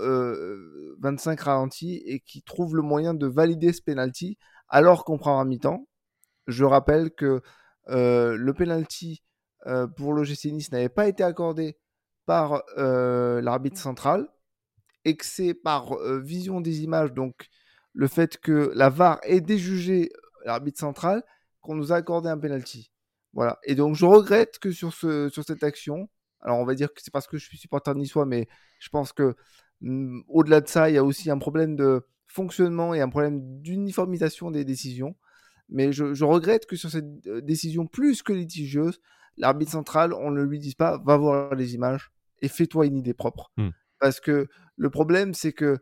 25 ralentis et qui trouvent le moyen de valider ce penalty alors qu'on prend un mi-temps. Je rappelle que le penalty pour l'OGC Nice n'avait pas été accordé par l'arbitre central c'est par vision des images, donc le fait que la VAR ait déjugé l'arbitre central, qu'on nous a accordé un penalty. Voilà. Et donc je regrette que sur, ce, sur cette action, alors on va dire que c'est parce que je suis supporter niçois, mais je pense que mm, au-delà de ça, il y a aussi un problème de fonctionnement et un problème d'uniformisation des décisions. Mais je, regrette que sur cette décision plus que litigieuse, l'arbitre central, on ne lui dise pas va voir les images et fais-toi une idée propre. Hmm. Parce que le problème, c'est que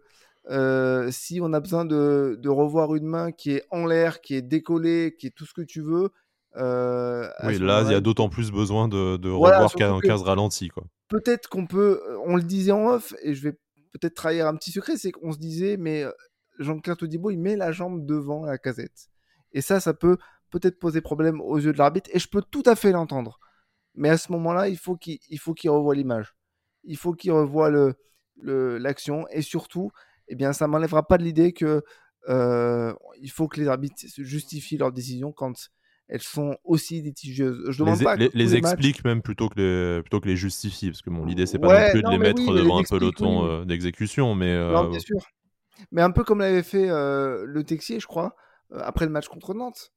euh, si on a besoin de, revoir une main qui est en l'air, qui est décollée, qui est tout ce que tu veux. Euh, oui, là, il y a d'autant plus besoin de, de revoir qu'un 15 ralenti. Peut-être qu'on peut. On le disait en off, et je vais peut-être trahir un petit secret c'est qu'on se disait, mais Jean-Claude Todibo, il met la jambe devant la casette. Et ça, ça peut peut-être poser problème aux yeux de l'arbitre, et je peux tout à fait l'entendre. Mais à ce moment-là, il faut qu'il revoie l'image il faut qu'il revoie l'action et surtout, eh bien, ça m'enlèvera pas de l'idée que euh, il faut que les arbitres justifient leur décision quand elles sont aussi litigieuses. Je demande les, pas. Les, les explique même plutôt que les, plutôt que les justifie, parce que bon, l'idée c'est pas non plus de les mettre devant un peloton d'exécution, mais. Non, bien sûr. Mais un peu comme l'avait fait le Texier, je crois, après le match contre Nantes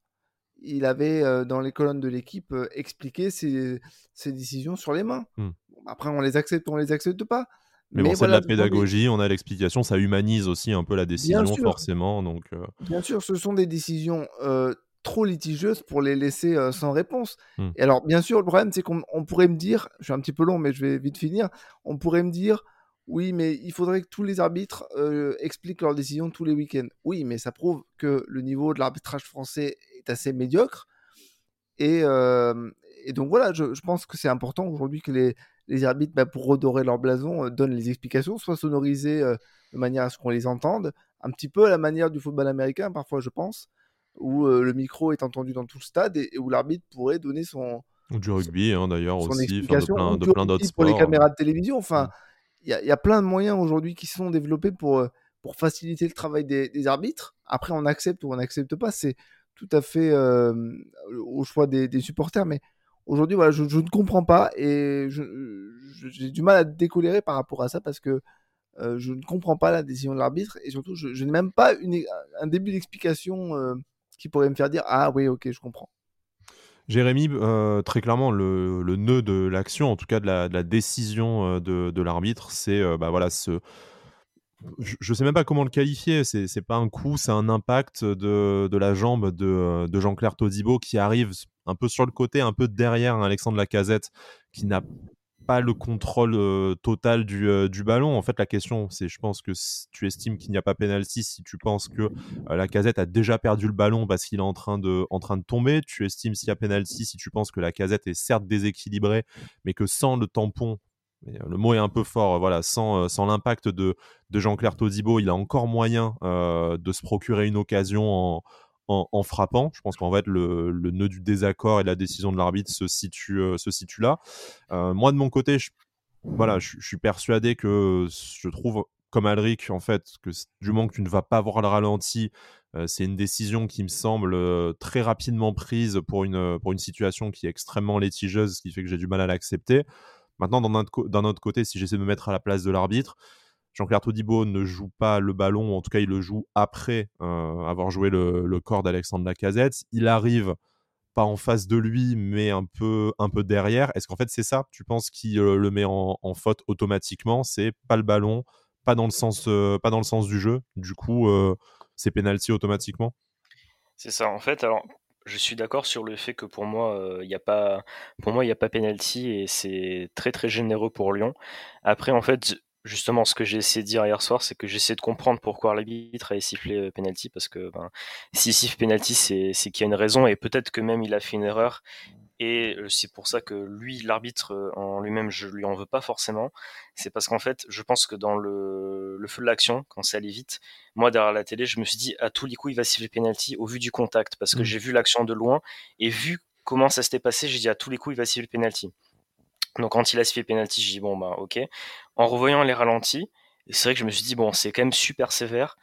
il avait dans les colonnes de l'équipe expliqué ses, décisions sur les mains. Mmh. après, on les accepte ou on les accepte pas. Mais, bon, c'est de la pédagogie, on a l'explication, ça humanise aussi un peu la décision, forcément. Donc, Bien sûr, ce sont des décisions trop litigieuses pour les laisser sans réponse. Mmh. Et alors, bien sûr, le problème, c'est qu'on pourrait me dire, je suis un petit peu long, mais je vais vite finir, on pourrait me dire, oui, mais il faudrait que tous les arbitres expliquent leurs décisions tous les week-ends. Oui, mais ça prouve que le niveau de l'arbitrage français est assez médiocre. Et, donc voilà, je, pense que c'est important aujourd'hui que les, arbitres, bah, pour redorer leur blason, donnent les explications, soit sonorisées de manière à ce qu'on les entende, un petit peu à la manière du football américain, parfois je pense, où le micro est entendu dans tout le stade et, où l'arbitre pourrait donner son... Ou du rugby, hein, d'ailleurs, aussi, de plein, de plein d'autres sports. Pour les caméras de télévision, enfin... Il y, a plein de moyens aujourd'hui qui sont développés pour, euh, pour faciliter le travail des, arbitres. Après, on accepte ou on n'accepte pas. C'est tout à fait euh, au choix des, supporters. Mais aujourd'hui, voilà, je, ne comprends pas et j'ai du mal à décolérer par rapport à ça parce que euh, je ne comprends pas la décision de l'arbitre et surtout, je, n'ai même pas un début d'explication qui pourrait me faire dire Ah oui, ok, je comprends. Jérémy, euh, très clairement, le, nœud de l'action, en tout cas de la, décision euh, de, l'arbitre, c'est euh, bah voilà, ce, je ne sais même pas comment le qualifier. C'est, c'est pas un coup, c'est un impact de, la jambe de, de Jean-Claire Todibo qui arrive un peu sur le côté, un peu derrière Alexandre Lacazette, qui n'a pas le contrôle euh, total du, euh, du, ballon. En fait, la question, c'est je pense que tu estimes qu'il n'y a pas pénalty, si tu penses que euh, la casette a déjà perdu le ballon parce qu'il est en train, de, en train de tomber, tu estimes s'il y a pénalty si tu penses que la casette est certes déséquilibrée, mais que sans le tampon, le mot est un peu fort, voilà, sans, sans l'impact de, de Jean-Claire Todibo, il a encore moyen de se procurer une occasion en, en, frappant. Je pense qu'en fait, le, le, nœud du désaccord et la décision de l'arbitre se situe, euh, se situe là. Euh, moi, de mon côté, je, voilà, je, suis persuadé que je trouve, comme Alric, en fait, que du moment que tu ne vas pas voir le ralenti, euh, c'est une décision qui me semble très rapidement prise pour une, pour une situation qui est extrêmement litigieuse, ce qui fait que j'ai du mal à l'accepter. Maintenant, d'un autre côté, si j'essaie de me mettre à la place de l'arbitre, Jean-Claire Todibo ne joue pas le ballon, en tout cas il le joue après euh, avoir joué le, corps d'Alexandre Lacazette. Il arrive pas en face de lui, mais un peu, un peu derrière. Est-ce qu'en fait c'est ça Tu penses qu'il euh, le met en, faute automatiquement? C'est pas le ballon, pas dans le sens, euh, pas dans le sens du jeu. Du coup, c'est penalty automatiquement? C'est ça. En fait, alors je suis d'accord sur le fait que pour moi, il n'y a pas, pour moi, il a pas penalty et c'est très très généreux pour Lyon. Après, en fait, justement, ce que j'ai essayé de dire hier soir, c'est que j'essaie de comprendre pourquoi l'arbitre a sifflé euh, penalty, parce que ben, s'il siffle penalty, c'est qu'il y a une raison, et peut-être que même il a fait une erreur, et euh, c'est pour ça que lui, l'arbitre euh, en lui-même, je lui en veux pas forcément. C'est parce qu'en fait, je pense que dans le, le feu de l'action, quand ça allait vite, moi derrière la télé, je me suis dit à tous les coups, il va siffler penalty au vu du contact, parce que mmh. j'ai vu l'action de loin et vu comment ça s'était passé, j'ai dit à tous les coups, il va siffler penalty. Donc quand il a sifflé penalty, j'ai dit bon bah ok. En revoyant les ralentis, c'est vrai que je me suis dit bon c'est quand même super sévère.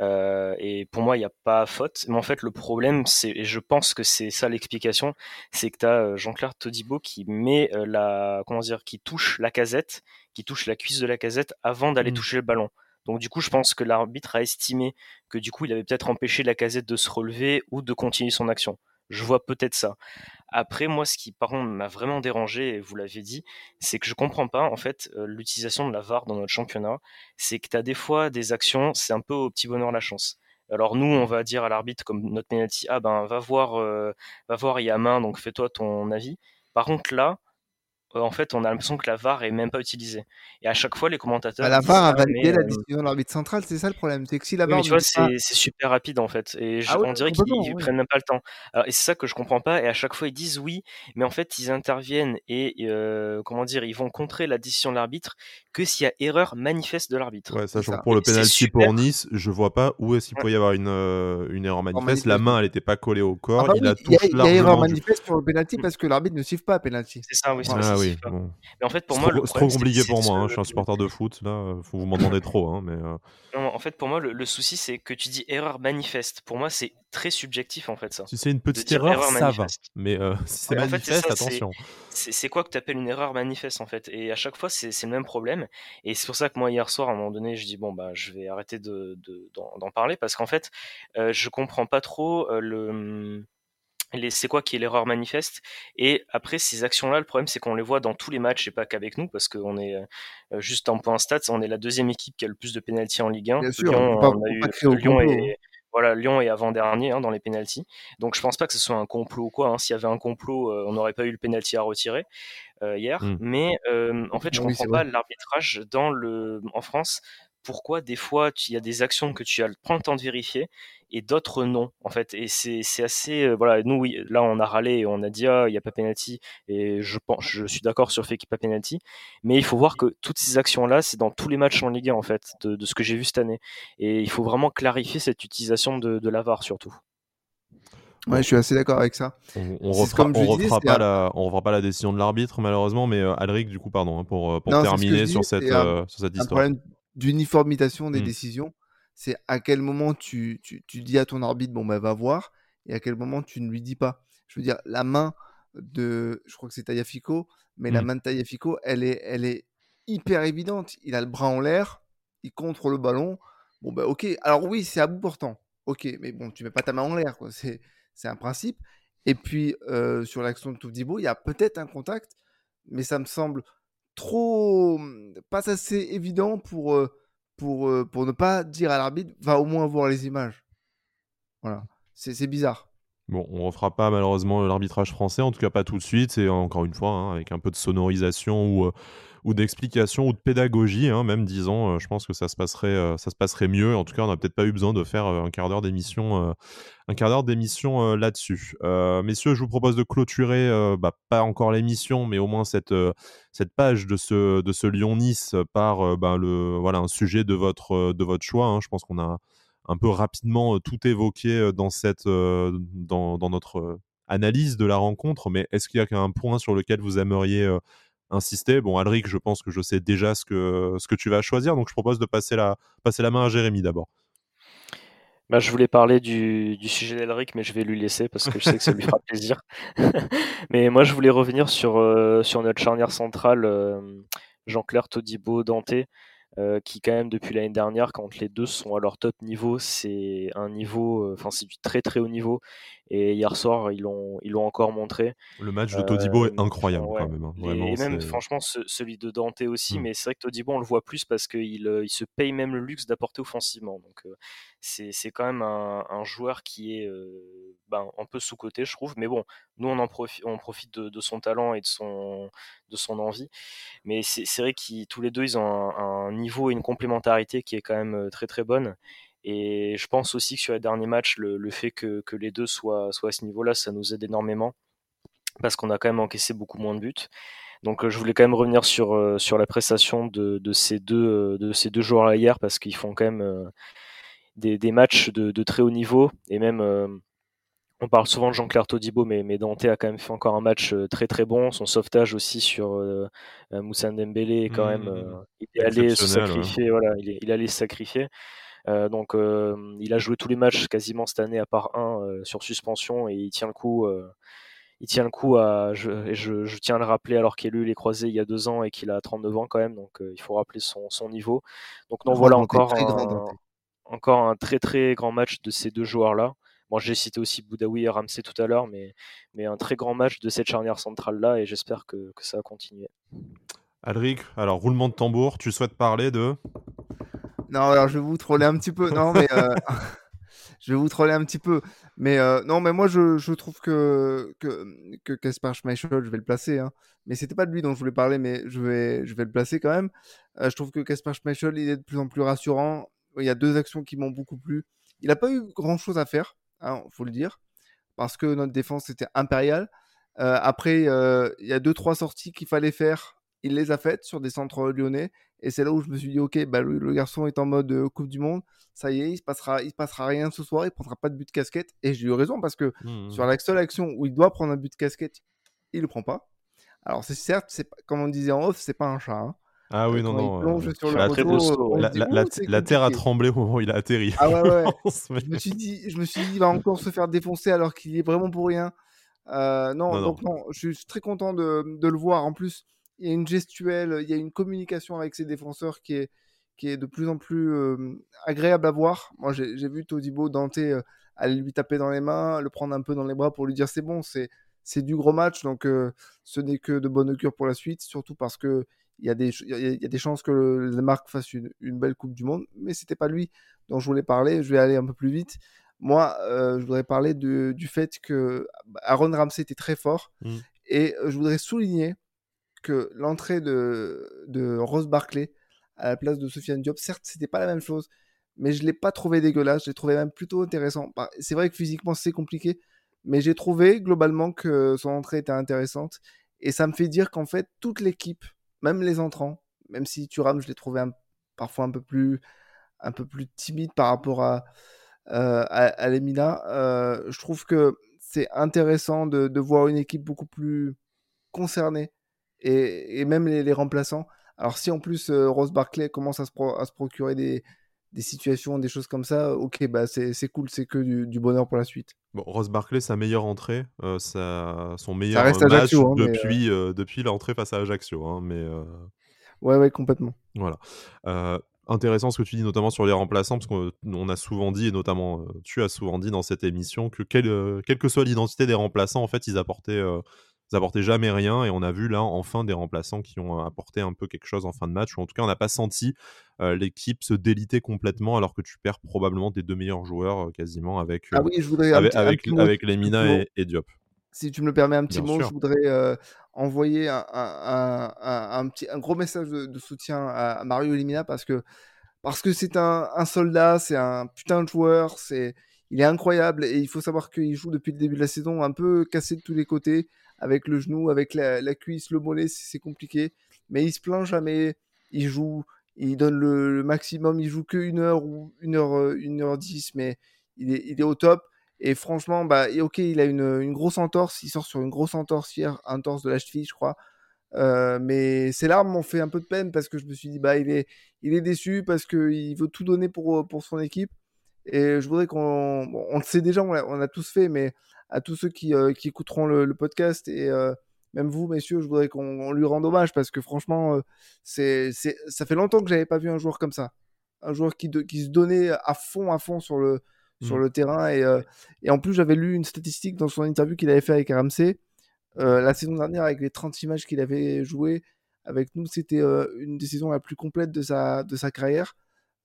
Euh, et pour moi, il n'y a pas faute. Mais en fait, le problème, c'est, et je pense que c'est ça l'explication, c'est que tu as euh, Jean-Claire Todibo qui met euh, la, comment dire, qui touche la casette, qui touche la cuisse de la casette avant d'aller mmh. toucher le ballon. Donc du coup, je pense que l'arbitre a estimé que du coup, il avait peut-être empêché la casette de se relever ou de continuer son action. Je vois peut-être ça. Après, moi, ce qui, par contre, m'a vraiment dérangé, et vous l'avez dit, c'est que je comprends pas, en fait, l'utilisation de la VAR dans notre championnat. C'est que tu des fois des actions, c'est un peu au petit bonheur la chance. Alors nous, on va dire à l'arbitre comme notre penalty, ah ben va voir, euh, va voir, il y a main, donc fais-toi ton avis. Par contre là, en fait, on a l'impression que la VAR est même pas utilisée. Et à chaque fois, les commentateurs. Bah, la VAR a validé la euh, décision de l'arbitre central, c'est ça le problème. C'est que si la VAR. tu vois, c'est super rapide en fait. Et ah on dirait qu'ils prennent même pas le temps. Alors, et c'est ça que je comprends pas. Et à chaque fois, ils disent oui, mais en fait, ils interviennent et, euh, comment dire, ils vont contrer la décision de l'arbitre que s'il y a erreur manifeste de l'arbitre. Ouais, sachant que pour le penalty pour Nice, je vois pas où est-ce qu'il peut y avoir une, une erreur manifeste. La main, elle était pas collée au corps. Ah bah il a touché Il y a erreur manifeste pour le penalty parce que l'arbitre ne siffle pas penalty. C'est ça, oui. Ah oui. Mais en fait, pour moi, c'est trop compliqué pour moi. Hein. Je suis un supporter de foot. Là, vous m'entendez trop. Hein, mais en fait, pour moi, le, souci, c'est que tu dis erreur manifeste. Pour moi, c'est très subjectif, en fait, ça. Si c'est une petite erreur, ça va. Mais euh, si c'est manifeste, attention. C'est quoi que tu appelles une erreur manifeste, en fait? Et à chaque fois, c'est le même problème. Et c'est pour ça que moi, hier soir, à un moment donné, je dis, bon, bah, je vais arrêter d'en de, parler, parce qu'en fait, euh, je comprends pas trop euh, le c'est quoi qui est l'erreur manifeste? Et après ces actions là le problème c'est qu'on les voit dans tous les matchs et pas qu'avec nous parce qu'on est euh, juste en point stats on est la deuxième équipe qui a le plus de pénalty en Ligue 1 Bien sûr, Lyon, on, a eu, Lyon et, hein. voilà Lyon est avant dernier hein, dans les pénalties donc je pense pas que ce soit un complot ou quoi hein. s'il y avait un complot euh, on n'aurait pas eu le penalty à retirer euh, hier mmh. mais en fait je comprends pas l'arbitrage dans le en France pourquoi des fois il y a des actions que tu as prends le temps de vérifier et d'autres non en fait et c'est assez euh, voilà nous là on a râlé et on a dit ah il y a pas penalty et je pense je suis d'accord sur le fait qu'il n'y a pas penalty mais il faut voir que toutes ces actions là c'est dans tous les matchs en Ligue 1 en fait de, ce que j'ai vu cette année et il faut vraiment clarifier cette utilisation de, de l'avare surtout Ouais, je suis assez d'accord avec ça. On, on refera, on refera pas la, on refera pas la décision de l'arbitre malheureusement, mais euh, Alric, du coup, pardon, hein, pour, euh, pour terminer sur, cette, sur cette histoire. Problème d'uniformisation des mmh. décisions c'est à quel moment tu, tu, dis à ton arbitre, bon, bah, va voir, et à quel moment tu ne lui dis pas. Je veux dire, la main de, je crois que c'est Tayafico, mais la mmh. main de Tayafico, elle est, elle est hyper évidente. Il a le bras en l'air, il contre le ballon. Bon, bah, ok. Alors, oui, c'est à bout portant. Ok, mais bon, tu mets pas ta main en l'air, quoi. C'est, c'est un principe. Et puis, euh, sur l'action de Toufdibo, il y a peut-être un contact, mais ça me semble trop, pas assez évident pour. Euh, pour, euh, pour ne pas dire à l'arbitre, va au moins voir les images. Voilà, c'est bizarre. Bon, on refera pas malheureusement l'arbitrage français, en tout cas pas tout de suite, et encore une fois, hein, avec un peu de sonorisation ou, euh, ou d'explication ou de pédagogie, hein, même disons, euh, je pense que ça se passerait, ça se passerait mieux. En tout cas, on n'a peut-être pas eu besoin de faire un quart d'heure d'émission, là-dessus. messieurs, je vous propose de clôturer, bah, pas encore l'émission, mais au moins cette, page de ce, de ce Lyon-Nice par bah, voilà, un sujet de votre, de choix. Hein. Je pense qu'on a un peu rapidement tout évoqué dans, cette, dans, dans, notre analyse de la rencontre, mais est-ce qu'il y a un point sur lequel vous aimeriez insister? Bon, Alric, je pense que je sais déjà ce que, ce que tu vas choisir, donc je propose de passer la, passer la main à Jérémy d'abord. Bah, je voulais parler du, du sujet d'Elric, mais je vais lui laisser parce que je sais que ça lui fera plaisir. mais moi, je voulais revenir sur, euh, sur notre charnière centrale, euh, Jean-Claire Todibo Dante. Euh, qui quand même depuis l'année dernière, quand les deux sont à leur top niveau, c'est un niveau, euh, enfin c'est du très très haut niveau. Et hier soir, ils l'ont ils l'ont encore montré. Le match de Todibo est euh, incroyable quand même. Hein. et même franchement celui de Dante aussi, mmh. mais c'est vrai que Todibo on le voit plus parce qu'il il se paye même le luxe d'apporter offensivement. Donc c'est quand même un, joueur qui est ben, un peu sous côté, je trouve. Mais bon, nous on en profite, de, son talent et de son envie. Mais c'est vrai qu'ils tous les deux ils ont un, niveau et une complémentarité qui est quand même très très bonne. Et je pense aussi que sur les derniers matchs, le, fait que, les deux soient, à ce niveau-là, ça nous aide énormément. Parce qu'on a quand même encaissé beaucoup moins de buts. Donc je voulais quand même revenir sur, sur la prestation de, ces deux, de ces deux joueurs-là hier, parce qu'ils font quand même des, matchs de, très haut niveau. Et même, on parle souvent de Jean-Claire Todibo, mais, mais, Dante a quand même fait encore un match très très bon. Son sauvetage aussi sur Moussa Dembélé est quand même... Mmh. il est allé se sacrifier. Voilà, il il est allé se sacrifier. Euh, donc euh, il a joué tous les matchs quasiment cette année à part un euh, sur suspension et il tient le coup il tient le coup à, je, je, tiens à le rappeler alors qu'il a eu les croisés il y a deux ans et qu'il a 39 ans quand même, donc il faut rappeler son, son niveau. Donc non, voilà encore un, encore un très très grand match de ces deux joueurs-là. Bon, j'ai cité aussi Boudaoui et Ramsey tout à l'heure, mais, mais un très grand match de cette charnière centrale-là et j'espère que, que, ça va continuer. Alric, alors roulement de tambour, tu souhaites parler de? Non, alors je vais vous troller un petit peu. Non, mais euh, je vais vous troller un petit peu. Mais euh, non, mais moi je, je trouve que que que Kaspar Schmeichel, je vais le placer. Hein. Mais c'était pas de lui dont je voulais parler, mais je vais je vais le placer quand même. Euh, je trouve que Kaspar Schmeichel, il est de plus en plus rassurant. Il y a deux actions qui m'ont beaucoup plu. Il n'a pas eu grand chose à faire, hein, faut le dire, parce que notre défense était impériale. après, il y a deux trois sorties qu'il fallait faire il les a faites sur des centres lyonnais. Et c'est là où je me suis dit, ok, bah, le, garçon est en mode euh, Coupe du Monde. Ça y est, il se passera, il se passera rien ce soir. Il prendra pas de but de casquette. Et j'ai eu raison parce que mmh, mmh. sur la seule action où il doit prendre un but de casquette, il le prend pas. Alors c'est certes, c'est comme on disait en off, c'est pas un chat. Hein. Ah oui, non, non. sur le la, terre a tremblé au moment où il a atterri. Ah ouais, ouais. je, me suis dit, je me suis dit, il va encore se faire défoncer alors qu'il est vraiment pour rien. non, donc non. je suis très content de, de, le voir. En plus, il y a une gestuelle, il y a une communication avec ses défenseurs qui est, qui est de plus en plus agréable à voir. Moi, j'ai vu Todibo, Dante aller lui taper dans les mains, le prendre un peu dans les bras pour lui dire c'est bon, c'est c'est du gros match, donc ce n'est que de bonne augure pour la suite, surtout parce que il y, a des, il y a des chances que le, Marc fasse une, une, belle Coupe du Monde, mais c'était pas lui dont je voulais parler. Je vais aller un peu plus vite. Moi, je voudrais parler de, du fait que Aaron Ramsey était très fort, mmh. et je voudrais souligner que l'entrée de, de Rose Barclay à la place de Sofiane Diop. Certes, c'était pas la même chose, mais je l'ai pas trouvé dégueulasse. Je l'ai trouvé même plutôt intéressant. Bah, c'est vrai que physiquement c'est compliqué, mais j'ai trouvé globalement que son entrée était intéressante. Et ça me fait dire qu'en fait, toute l'équipe, même les entrants, même si Thuram, je l'ai trouvé parfois un peu plus, un peu plus timide par rapport à, euh, à, Lemina, euh, je trouve que c'est intéressant de, voir une équipe beaucoup plus concernée et, même les remplaçants. Alors si en plus euh, Rose Barclay commence à à se procurer des, des, situations, des choses comme ça, ok, bah c'est cool, c'est que du, bonheur pour la suite. Bon, Rose Barclay, sa meilleure entrée, euh, son meilleur match hein, depuis, euh, depuis l'entrée face à Ajaccio. Hein, mais, Ouais, ouais, complètement. Voilà. intéressant ce que tu dis, notamment sur les remplaçants, parce qu'on a souvent dit, et notamment tu as souvent dit dans cette émission, que quelle, quelle que soit l'identité des remplaçants, en fait, ils apportaient ils apportaient jamais rien et on a vu là enfin des remplaçants qui ont apporté un peu quelque chose en fin de match ou en tout cas on n'a pas senti l'équipe se déliter complètement alors que tu perds probablement tes deux meilleurs joueurs quasiment avec ah oui, je voudrais avec, avec, Lemina et, Diop. Si tu me le permets un petit mot, je voudrais envoyer un, un, un, petit, un gros message de, soutien à, Mario Lemina parce que parce que c'est un, soldat, c'est un putain de joueur, c'est il est incroyable et il faut savoir qu'il joue depuis le début de la saison un peu cassé de tous les côtés avec le genou, avec la, cuisse, le mollet, c'est compliqué. Mais il se plaint jamais. Il joue, il donne le, maximum. Il joue que une heure ou une heure, euh, une heure dix, mais il est, il est au top. Et franchement, bah, ok, il a une, grosse entorse. Il sort sur une grosse entorse hier, entorse de la cheville, je crois. Euh, mais ses larmes m'ont fait un peu de peine parce que je me suis dit, bah, il est, il est déçu parce qu'il veut tout donner pour, pour son équipe. Et je voudrais qu'on. on le sait déjà, on l'a tous fait, mais à tous ceux qui, euh, qui écouteront le, podcast et euh, même vous, messieurs, je voudrais qu'on lui rende hommage parce que franchement, euh, c'est, ça fait longtemps que j'avais pas vu un joueur comme ça. Un joueur qui, qui se donnait à fond, à fond sur le, sur mmh. le terrain. Et, et en plus, j'avais lu une statistique dans son interview qu'il avait fait avec RMC. la saison dernière, avec les 36 matchs qu'il avait joué avec nous, c'était une des saisons la plus complète de sa, de sa carrière.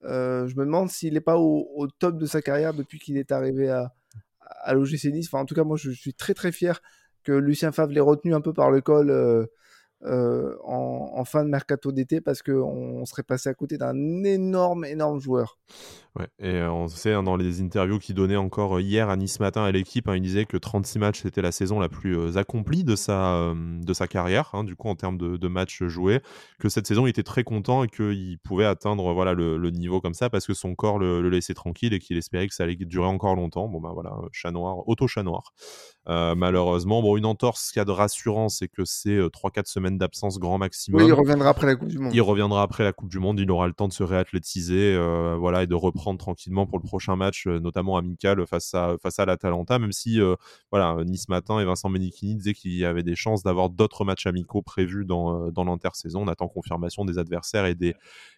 je me demande s'il n'est pas au, au, top de sa carrière depuis qu'il est arrivé à, à l'OGC Nice. Enfin, en tout cas, moi, je, suis très très fier que Lucien Favre l'ait retenu un peu par le col euh, euh, en, fin de mercato d'été parce qu'on serait passé à côté d'un énorme, énorme joueur. Ouais, et euh, on sait hein, dans les interviews qu'il donnait encore hier à Nice matin à l'équipe, hein, il disait que 36 matchs c'était la saison la plus accomplie de sa, de sa carrière, hein, du coup en termes de, matchs joués, que cette saison il était très content et qu'il pouvait atteindre voilà, le, niveau comme ça parce que son corps le, laissait tranquille et qu'il espérait que ça allait durer encore longtemps. Bon ben voilà, chat noir, auto-chat noir. Malheureusement, bon, une entorse, ce qu'il y a de rassurant, c'est que c'est 3-4 semaines d'absence grand maximum. Oui, il reviendra après la Coupe du Monde. Il reviendra après la Coupe du Monde. Il aura le temps de se réathlétiser, euh, voilà, et de reprendre tranquillement pour le prochain match, euh, notamment amical face à face à l'Atalanta. Même si, euh, voilà, Nice matin et Vincent Menichini disaient qu'il y avait des chances d'avoir d'autres matchs amicaux prévus dans dans l'intersaison. On attend confirmation des adversaires et des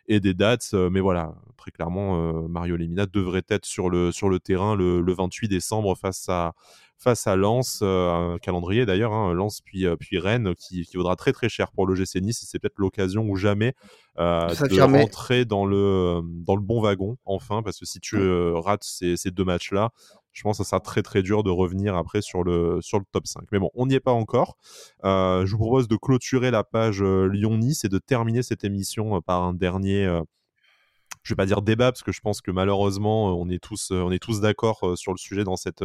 et des dates. mais voilà, très clairement, Mario Lemina devrait être sur le sur le terrain le, le 28 décembre face à face à Lens, euh, un calendrier d'ailleurs, hein, Lens puis, euh, puis Rennes, qui, qui, vaudra très très cher pour le GC Nice. C'est peut-être l'occasion ou jamais euh, de rentrer dans le, dans le bon wagon, enfin, parce que si tu mmh. rates ces, ces deux matchs-là, je pense que ça sera très très dur de revenir après sur le, sur le top 5. Mais bon, on n'y est pas encore. je vous propose de clôturer la page Lyon-Nice et de terminer cette émission par un dernier je vais pas dire débat parce que je pense que malheureusement on est tous on est tous d'accord sur le sujet dans cette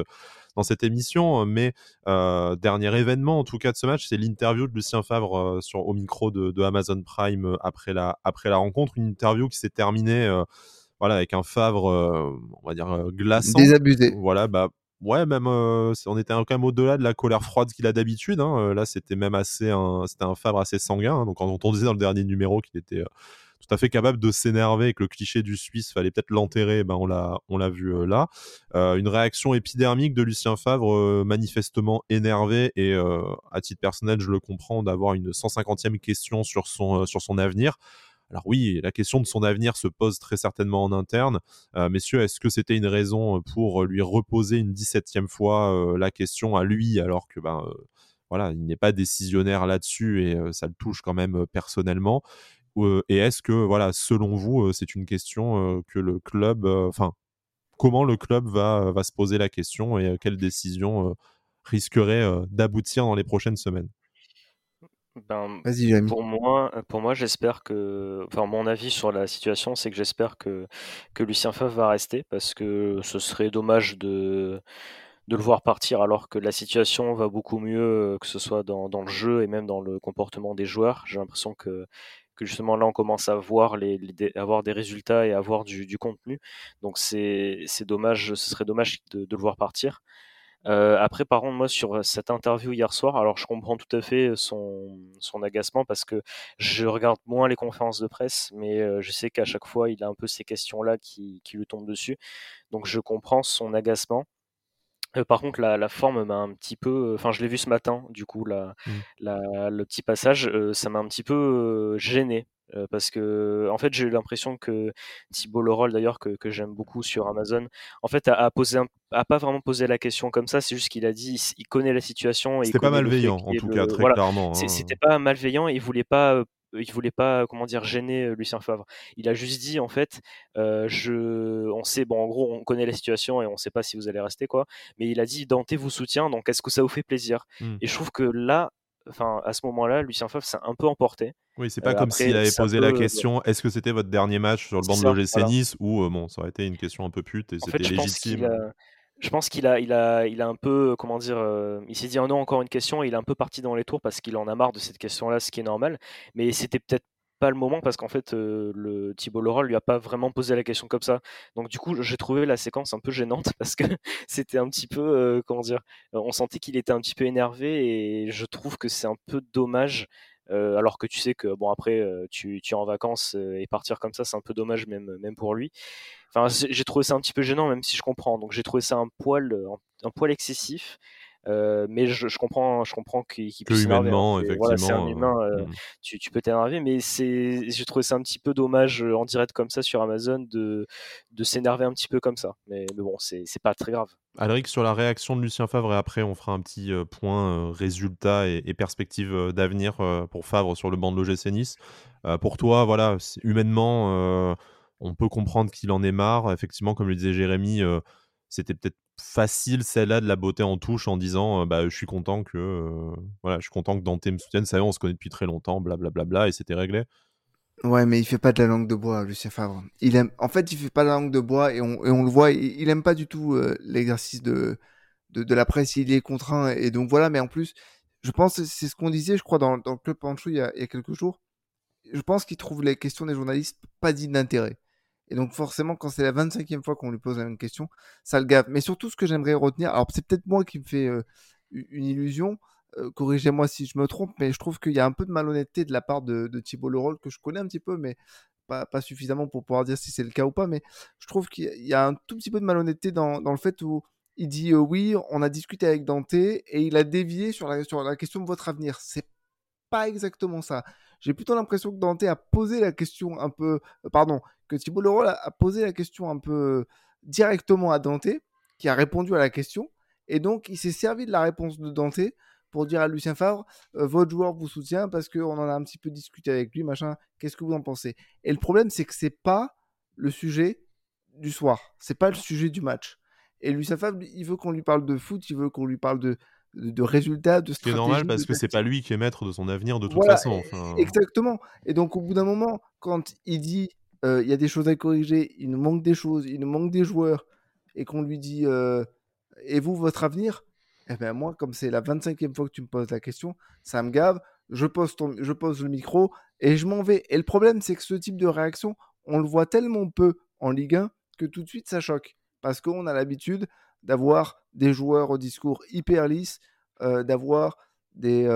dans cette émission. Mais euh, dernier événement, en tout cas, de ce match, c'est l'interview de Lucien Favre euh, sur, au micro de, Amazon Prime euh, après la, après la rencontre. Une interview qui s'est terminée voilà, avec un Favre, on va dire, glaçant. Désabusé. Voilà, bah, ouais, même on était quand même au-delà de la colère froide qu'il a d'habitude. Hein. Là, c'était même assez un, c'était un Fabre assez sanguin. Hein. Donc, quand on disait dans le dernier numéro qu'il était tout à fait capable de s'énerver que le cliché du Suisse fallait peut-être l'enterrer, ben on l'a vu là. une réaction épidermique de Lucien Favre manifestement énervé et à titre personnel, je le comprends d'avoir une 150e question sur son sur son avenir. Alors oui, la question de son avenir se pose très certainement en interne. Euh, messieurs, est-ce que c'était une raison pour lui reposer une 17e fois euh, la question à lui alors que ben, euh, voilà, il n'est pas décisionnaire là-dessus et ça le touche quand même personnellement? Et est-ce que, voilà, selon vous, c'est une question que le club, enfin, comment le club va, va se poser la question et quelle décision risquerait d'aboutir dans les prochaines semaines? Ben, pour moi, pour moi, j'espère que, enfin, mon avis sur la situation, c'est que j'espère que, que Lucien Favre va rester parce que ce serait dommage de, de le voir partir alors que la situation va beaucoup mieux, que ce soit dans, dans le jeu et même dans le comportement des joueurs. J'ai l'impression que, que justement là, on commence à voir les, avoir des résultats et avoir du, contenu. Donc c'est, dommage, ce serait dommage de, le voir partir. Euh, après, par contre, moi, sur cette interview hier soir, alors je comprends tout à fait son, son agacement parce que je regarde moins les conférences de presse, mais euh, je sais qu'à chaque fois, il a un peu ces questions-là qui, qui lui tombent dessus. Donc, je comprends son agacement. Euh, par contre, la, la forme m'a un petit peu. Enfin, je l'ai vu ce matin, du coup, la, mmh. la, le petit passage, ça m'a un petit peu gêné parce que en fait j'ai eu l'impression que Thibault Leroll d'ailleurs que, que j'aime beaucoup sur Amazon en fait a, a posé a pas vraiment posé la question comme ça c'est juste qu'il a dit il, connaît la situation c'était pas malveillant en tout cas très clairement hein. c'était pas malveillant et il voulait pas il voulait pas comment dire gêner Lucien Favre. Il a juste dit en fait, je, on sait bon en gros on connaît la situation et on sait pas si vous allez rester quoi, mais il a dit Dante vous soutient donc est-ce que ça vous fait plaisir? Mmh. Et je trouve que là enfin, à ce moment-là, Lucien Favre s'est un peu emporté. Oui, c'est pas comme s'il avait posé la question est-ce que c'était votre dernier match sur le banc de l'OGC Nice? Ou bon, ça aurait été une question un peu pute et c'était légitime. Je pense qu'il a, il a, il a un peu, comment dire, il s'est dit oh non, encore une question, et il est un peu parti dans les tours parce qu'il en a marre de cette question-là, ce qui est normal. Mais c'était peut-être pas le moment parce qu'en fait, le Thibault Laurent lui a pas vraiment posé la question comme ça. Donc du coup, j'ai trouvé la séquence un peu gênante parce que c'était un petit peu, comment dire, on sentait qu'il était un petit peu énervé et je trouve que c'est un peu dommage. Alors que tu sais que bon après tu, tu es en vacances et partir comme ça c'est un peu dommage même même pour lui. Enfin j'ai trouvé ça un petit peu gênant même si je comprends. Donc j'ai trouvé ça un poil un poil excessif. Euh, mais je, je, comprends, je comprends qu'il puisse s'énerver. Hein. Voilà, c'est un humain, euh, mmh. tu, tu, peux t'énerver, mais c'est, j'ai trouvé ça un petit peu dommage euh, en direct comme ça sur Amazon de, de s'énerver un petit peu comme ça. Mais, mais bon, c'est, pas très grave. Alric, sur la réaction de Lucien Favre, et après on fera un petit point résultat et, et perspective d'avenir pour Favre sur le banc de l'OGC Nice. pour toi, voilà, humainement, on peut comprendre qu'il en est marre. Effectivement, comme le disait Jérémy, c'était peut-être facile celle-là de la beauté en touche en disant bah je suis content que voilà je suis content que Dante me soutienne. Ça y est on se connaît depuis très longtemps blablabla bla, bla, bla, et c'était réglé. Ouais mais il fait pas de la langue de bois Lucien Favre. Il aime en fait il fait pas de la langue de bois et on, et on le voit il, il, aime pas du tout l'exercice de, de, la presse. Il est contraint et donc voilà mais en plus je pense c'est ce qu'on disait je crois dans, dans le club Pancho il y a, il y a quelques jours. Je pense qu'il trouve les questions des journalistes pas dignes d'intérêt et donc forcément, quand c'est la 25e fois qu'on lui pose la même question, ça le gave. Mais surtout, ce que j'aimerais retenir, alors c'est peut-être moi qui me fais une illusion, corrigez-moi si je me trompe, mais je trouve qu'il y a un peu de malhonnêteté de la part de, Thibault Leroll, que je connais un petit peu, mais pas, suffisamment pour pouvoir dire si c'est le cas ou pas. Mais je trouve qu'il y a un tout petit peu de malhonnêteté dans, le fait où il dit oui, on a discuté avec Dante et il a dévié sur la, sur la question de votre avenir. C'est pas exactement ça. J'ai plutôt l'impression que Dante a posé la question un peu, pardon, que Thibault Leroy a posé la question un peu directement à Dante, qui a répondu à la question, et donc il s'est servi de la réponse de Dante pour dire à Lucien Favre, euh, votre joueur vous soutient parce qu'on en a un petit peu discuté avec lui, machin, qu'est-ce que vous en pensez? Et le problème, c'est que c'est pas le sujet du soir, c'est pas le sujet du match. Et Lucien Favre, il veut qu'on lui parle de foot, il veut qu'on lui parle de, de, résultats, de stratégie. C'est normal parce que c'est pas lui qui est maître de son avenir de toute façon. Exactement. Et donc au bout d'un moment, quand il dit il y a des choses à corriger, il nous manque des choses, il nous manque des joueurs, et qu'on lui dit et vous, votre avenir Eh bien, moi, comme c'est la 25e fois que tu me poses la question, ça me gave, je pose, je pose le micro et je m'en vais. Et le problème, c'est que ce type de réaction, on le voit tellement peu en Ligue 1 que tout de suite, ça choque. Parce qu'on a l'habitude d'avoir des joueurs au discours hyper lisse, d'avoir des,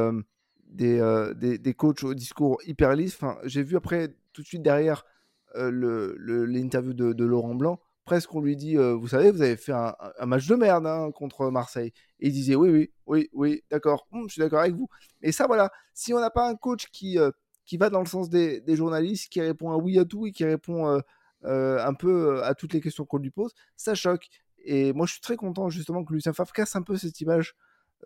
des, des, des, coachs au discours hyper lisse. Enfin, j'ai vu après, tout de suite derrière, l'interview de, de, Laurent Blanc presque on lui dit Vous savez, vous avez fait un, match de merde hein, contre Marseille. Et il disait Oui, oui, oui, oui, d'accord, hum, je suis d'accord avec vous. Et ça, voilà, si on n'a pas un coach qui, qui va dans le sens des, des, journalistes, qui répond à oui à tout et qui répond un peu à toutes les questions qu'on lui pose, ça choque. Et moi, je suis très content justement que Lucien Favre casse un peu cette image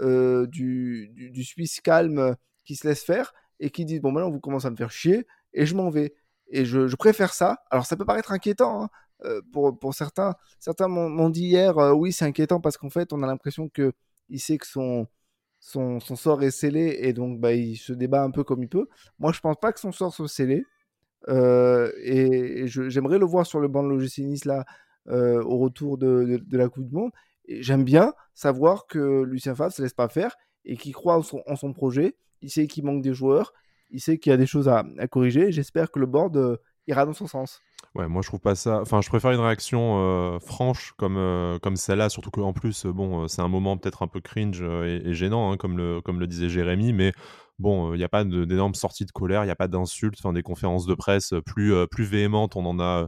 du, du, Suisse calme qui se laisse faire et qui dit Bon, maintenant, vous commencez à me faire chier et je m'en vais. Et je, préfère ça. Alors, ça peut paraître inquiétant, hein, euh, pour, pour, certains, certains m'ont dit hier, euh, oui, c'est inquiétant parce qu'en fait, on a l'impression que il sait que son, son, sort est scellé et donc bah, il se débat un peu comme il peut. Moi, je pense pas que son sort soit scellé. Euh, et, j'aimerais le voir sur le banc de l'OGC là au retour de, la Coupe du Monde. J'aime bien savoir que Lucien Favre se laisse pas faire et qu'il croit en son, projet. Il sait qu'il manque des joueurs, il sait qu'il y a des choses à, corriger. J'espère que le board ira dans son sens. Ouais, moi je trouve pas ça. Enfin, je préfère une réaction euh, franche comme, euh, comme celle-là, surtout qu'en plus, euh, bon, c'est un moment peut-être un peu cringe et, gênant, hein, comme, le, comme le disait Jérémy, mais bon, il n'y a pas d'énormes sorties de colère, il n'y a pas d'insultes, enfin, des conférences de presse plus, plus véhémentes, on en a.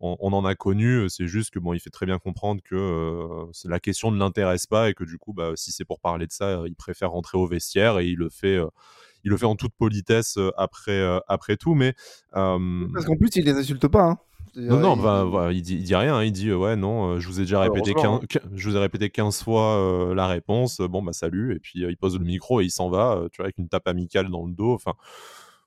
On, en a connu, c'est juste que bon, il fait très bien comprendre que la question ne l'intéresse pas et que du coup, bah, si c'est pour parler de ça, il préfère rentrer au vestiaire et il le fait, il le fait en toute politesse après, après tout. Mais parce qu'en plus, il les insulte pas. Hein. Non, non, bah, il, dit, il dit rien. Hein. Il dit ouais, non, euh, je vous ai déjà répété 15, hein. je vous ai répété 15 fois euh, la réponse. Bon, bah salut. Et puis euh, il pose le micro et il s'en va, tu vois, avec une tape amicale dans le dos. Enfin,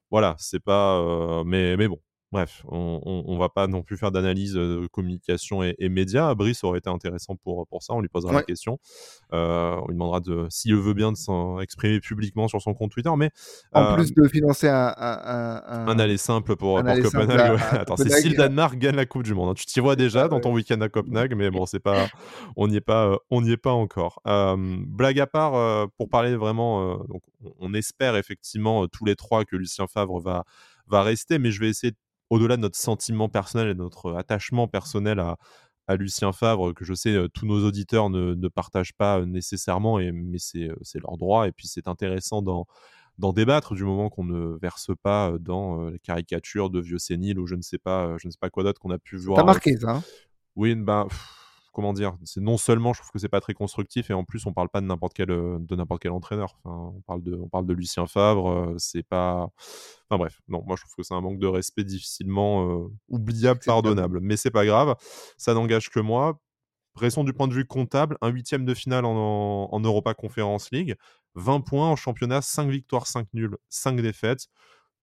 voilà, c'est pas. mais, mais bon, Bref, on, ne va pas non plus faire d'analyse de communication et, médias. Brice aurait été intéressant pour, pour ça. On lui posera la question. on lui demandera de, s'il veut bien de s'exprimer publiquement sur son compte Twitter. Mais en plus de financer un, un, aller simple pour, Copenhague. Attends, c'est si le Danemark gagne la Coupe du Monde. Hein. Tu t'y vois déjà dans ton week-end à Copenhague, mais bon, c'est pas, on n'y est pas, on n'y est pas encore. blague à part, pour parler vraiment, donc, on espère effectivement tous les trois que Lucien Favre va va rester, mais je vais essayer de au-delà de notre sentiment personnel et de notre attachement personnel à, Lucien Favre, que je sais tous nos auditeurs ne, partagent pas nécessairement, et, mais c'est leur droit. Et puis c'est intéressant d'en débattre du moment qu'on ne verse pas dans les caricatures de vieux séniles ou je ne sais pas, je ne sais pas quoi d'autre qu'on a pu voir. T'as marqué ça hein? Oui, ben comment dire, c'est non seulement je trouve que c'est pas très constructif et en plus on parle pas de n'importe quel euh, de n'importe quel entraîneur. Enfin, on parle de on parle de Lucien Favre, euh, c'est pas enfin bref, non, moi je trouve que c'est un manque de respect difficilement euh, oubliable, pardonnable, mais c'est pas grave, ça n'engage que moi. Restons du point de vue comptable, un huitième de finale en, en Europa Conference League, 20 points en championnat, 5 victoires, 5 nuls, 5 défaites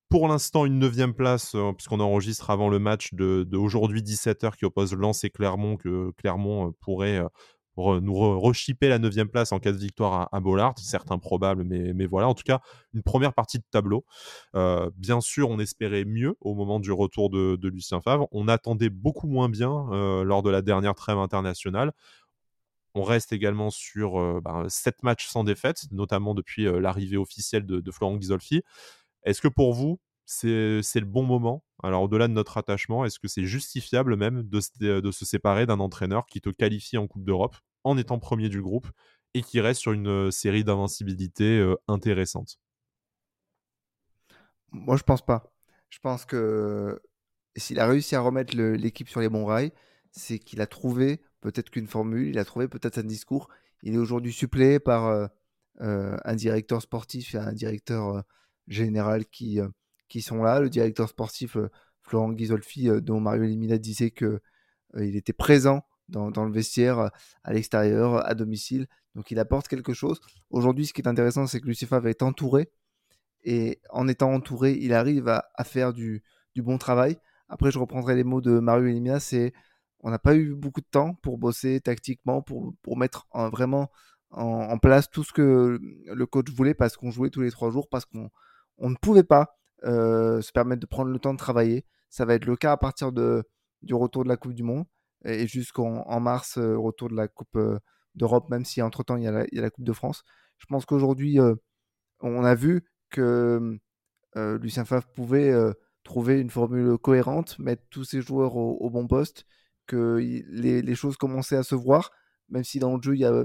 pour l'instant une neuvième place, euh, puisqu'on enregistre avant le match de, aujourd'hui 17h qui oppose Lens et Clermont, que Clermont euh, pourrait euh, nous rechipper la neuvième place en cas de victoire à, Bollard, certes improbable, mais, voilà, en tout cas, une première partie de tableau. bien sûr, on espérait mieux au moment du retour de, Lucien Favre. On attendait beaucoup moins bien lors de la dernière trêve internationale. On reste également sur 7 ben, matchs sans défaite, notamment depuis l'arrivée officielle de, de Florent Ghisolfi. Est-ce que pour vous, c'est le bon moment? Alors, au-delà de notre attachement, est-ce que c'est justifiable même de, se séparer d'un entraîneur qui te qualifie en Coupe d'Europe en étant premier du groupe et qui reste sur une série d'invincibilité intéressante? Moi, je pense pas. Je pense que s'il a réussi à remettre l'équipe sur les bons rails, c'est qu'il a trouvé peut-être qu'une formule, il a trouvé peut-être un discours. Il est aujourd'hui suppléé par un directeur sportif et un directeur général qui, euh, qui sont là. Le directeur sportif euh, Florent Ghisolfi, euh, dont Mario Elimina disait que il était présent dans, dans, le vestiaire, à l'extérieur, à domicile. Donc il apporte quelque chose. Aujourd'hui, ce qui est intéressant, c'est que Lucifer être entouré. Et en étant entouré, il arrive à, faire du, du, bon travail. Après, je reprendrai les mots de Mario Elimina, c'est on n'a pas eu beaucoup de temps pour bosser tactiquement, pour, pour mettre vraiment en, en, place tout ce que le coach voulait, parce qu'on jouait tous les trois jours, parce qu'on on ne pouvait pas euh, se permettre de prendre le temps de travailler. Ça va être le cas à partir de, du retour de la Coupe du Monde et jusqu'en en mars, euh, retour de la Coupe euh, d'Europe, même si entre-temps il, y, a la Coupe de France. Je pense qu'aujourd'hui, on a vu que Lucien Favre pouvait trouver une formule cohérente, mettre tous ses joueurs au, bon poste, que les, choses commençaient à se voir, même si dans le jeu, il y a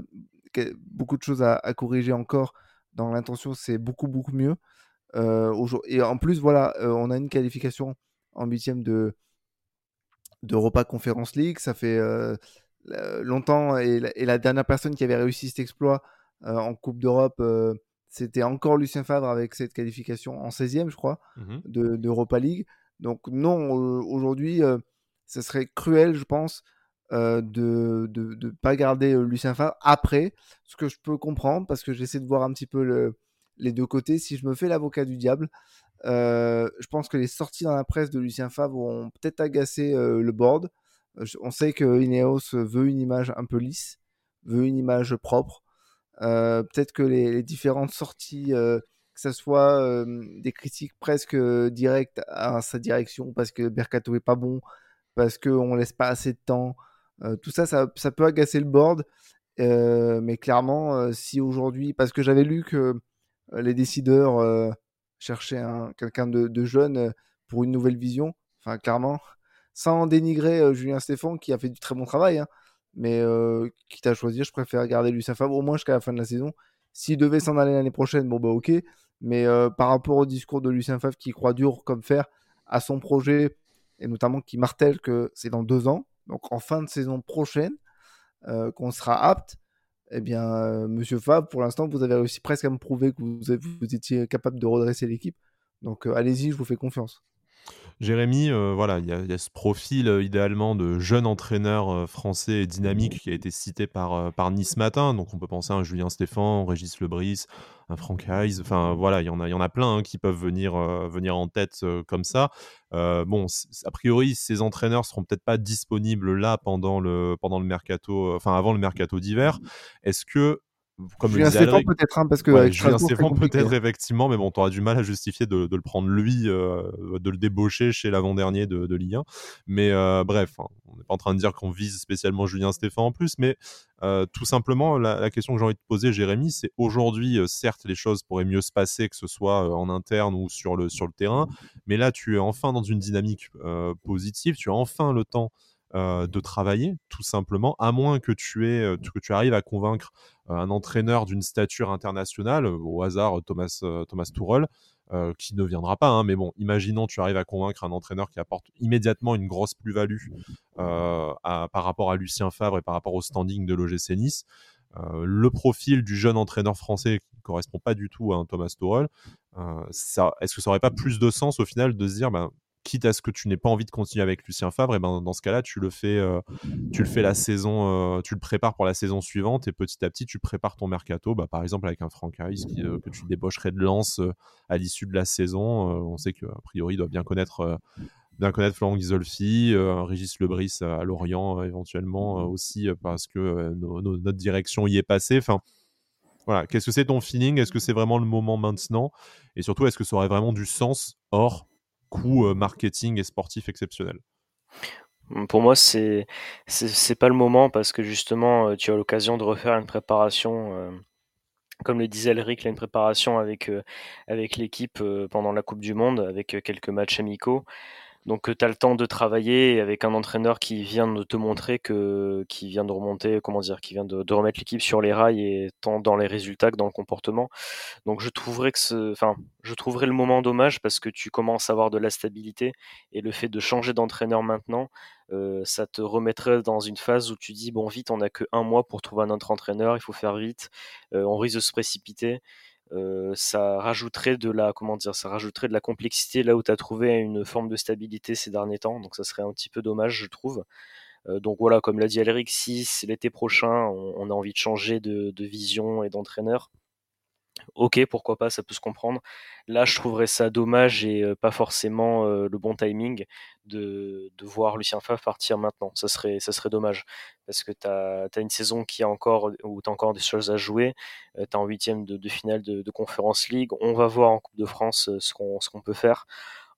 beaucoup de choses à, corriger encore. Dans l'intention, c'est beaucoup, beaucoup mieux. Et en plus, voilà, on a une qualification en huitième de d'Europa Conference League. Ça fait longtemps, et la, dernière personne qui avait réussi cet exploit en Coupe d'Europe, c'était encore Lucien Favre avec cette qualification en 16e, je crois, mmh d'Europa League. Donc non, aujourd'hui, ce serait cruel, je pense, de ne pas garder Lucien Favre après, ce que je peux comprendre, parce que j'essaie de voir un petit peu le, les deux côtés. Si je me fais l'avocat du diable, je pense que les sorties dans la presse de Lucien Favre vont peut-être agacer le board. on sait que Ineos veut une image un peu lisse, veut une image propre. peut-être que les, différentes sorties, que ce soit des critiques presque directes à sa direction parce que Mercato est pas bon, parce qu'on laisse pas assez de temps, tout ça, ça, peut agacer le board. mais clairement, si aujourd'hui, parce que j'avais lu que les décideurs chercher quelqu'un de, jeune euh, pour une nouvelle vision. Enfin, clairement, sans dénigrer euh, Julien Stéphane qui a fait du très bon travail, hein, mais euh, quitte à choisir, je préfère garder Lucien Favre au moins jusqu'à la fin de la saison. S'il devait s'en aller l'année prochaine, bon bah ok. Mais par rapport au discours de Lucien Favre qui croit dur comme fer à son projet et notamment qui martèle que c'est dans deux ans, donc en fin de saison prochaine, qu'on sera apte eh bien, euh, Monsieur Fab, pour l'instant, vous avez réussi presque à me prouver que vous, étiez capable de redresser l'équipe. Donc, euh, allez-y, je vous fais confiance. Jérémy, euh, voilà, il y, a ce profil idéalement de jeune entraîneur français et dynamique qui a été cité par, par Nice Matin. Donc on peut penser à Julien Stéphan, Régis Lebris, un Frank Hayes. Enfin voilà, il y en a, y en a plein hein, qui peuvent venir, venir en tête comme ça. bon, a priori, ces entraîneurs seront peut-être pas disponibles là pendant le, pendant le mercato, enfin avant le mercato d'hiver. Est-ce que comme Julien Stéphane peut-être, hein, parce que ouais, Julien Stéphane peut-être effectivement, mais bon, tu auras du mal à justifier de, de le prendre lui, euh, de le débaucher chez l'avant-dernier de, de Ligue 1. Mais euh, bref, hein, on n'est pas en train de dire qu'on vise spécialement Julien Stéphane en plus, mais euh, tout simplement, la, la, question que j'ai envie de poser, Jérémy, c'est aujourd'hui, certes, les choses pourraient mieux se passer, que ce soit en interne ou sur le, sur le terrain, mais là, tu es enfin dans une dynamique positive, tu as enfin le temps euh, de travailler, tout simplement, à moins que tu, aies, que tu arrives à convaincre euh, un entraîneur d'une stature internationale, au hasard Thomas, euh, Thomas Tuchel, qui ne viendra pas, hein, mais bon, imaginons tu arrives à convaincre un entraîneur qui apporte immédiatement une grosse plus-value par rapport à Lucien Favre et par rapport au standing de l'OGC Nice. le profil du jeune entraîneur français qui ne correspond pas du tout à un Thomas Tuchel, est-ce que ça aurait pas plus de sens au final de se dire ben, quitte à ce que tu n'aies pas envie de continuer avec Lucien Favre, et ben dans ce cas-là, tu le fais, euh, tu le fais la saison, euh, tu le prépares pour la saison suivante, et petit à petit, tu prépares ton mercato, bah, par exemple avec un Franck euh, que tu débaucherais de lance à l'issue de la saison. on sait qu'a priori, il doit bien connaître. bien connaître Florent Ghisolfi, Régis Lebris à Lorient éventuellement aussi parce que notre direction y est passée. Enfin, voilà. Qu'est-ce que c'est ton feeling? Est-ce que c'est vraiment le moment maintenant? Et surtout, est-ce que ça aurait vraiment du sens? Hors coût euh, marketing et sportif exceptionnel mmh, pour moi, c'est c'est pas le moment parce que justement, euh, tu as l'occasion de refaire une préparation, euh, comme le disait Elric, une préparation avec, avec l'équipe pendant la Coupe du Monde, avec quelques matchs amicaux. Donc tu as le temps de travailler avec un entraîneur qui vient de te montrer que qui vient de remonter, comment dire, qui vient de, remettre l'équipe sur les rails et tant dans les résultats que dans le comportement. Donc je trouverais que ce, enfin, je trouverais le moment dommage parce que tu commences à avoir de la stabilité et le fait de changer d'entraîneur maintenant, euh, ça te remettrait dans une phase où tu dis bon vite, on n'a que un mois pour trouver un autre entraîneur, il faut faire vite, euh, on risque de se précipiter. Euh, ça rajouterait de la comment dire ça rajouterait de la complexité là où tu as trouvé une forme de stabilité ces derniers temps. Donc ça serait un petit peu dommage je trouve. Euh, donc voilà comme l'a dit Aléric si l'été prochain on, a envie de changer de vision et d'entraîneur Ok, pourquoi pas, ça peut se comprendre. Là, je trouverais ça dommage et pas forcément le bon timing de, voir Lucien Favre partir maintenant. Ça serait, ça serait dommage. Parce que tu as, une saison qui a encore, où tu as encore des choses à jouer. tu es en huitième de, finale de, de, Conférence League. On va voir en Coupe de France ce qu'on peut faire.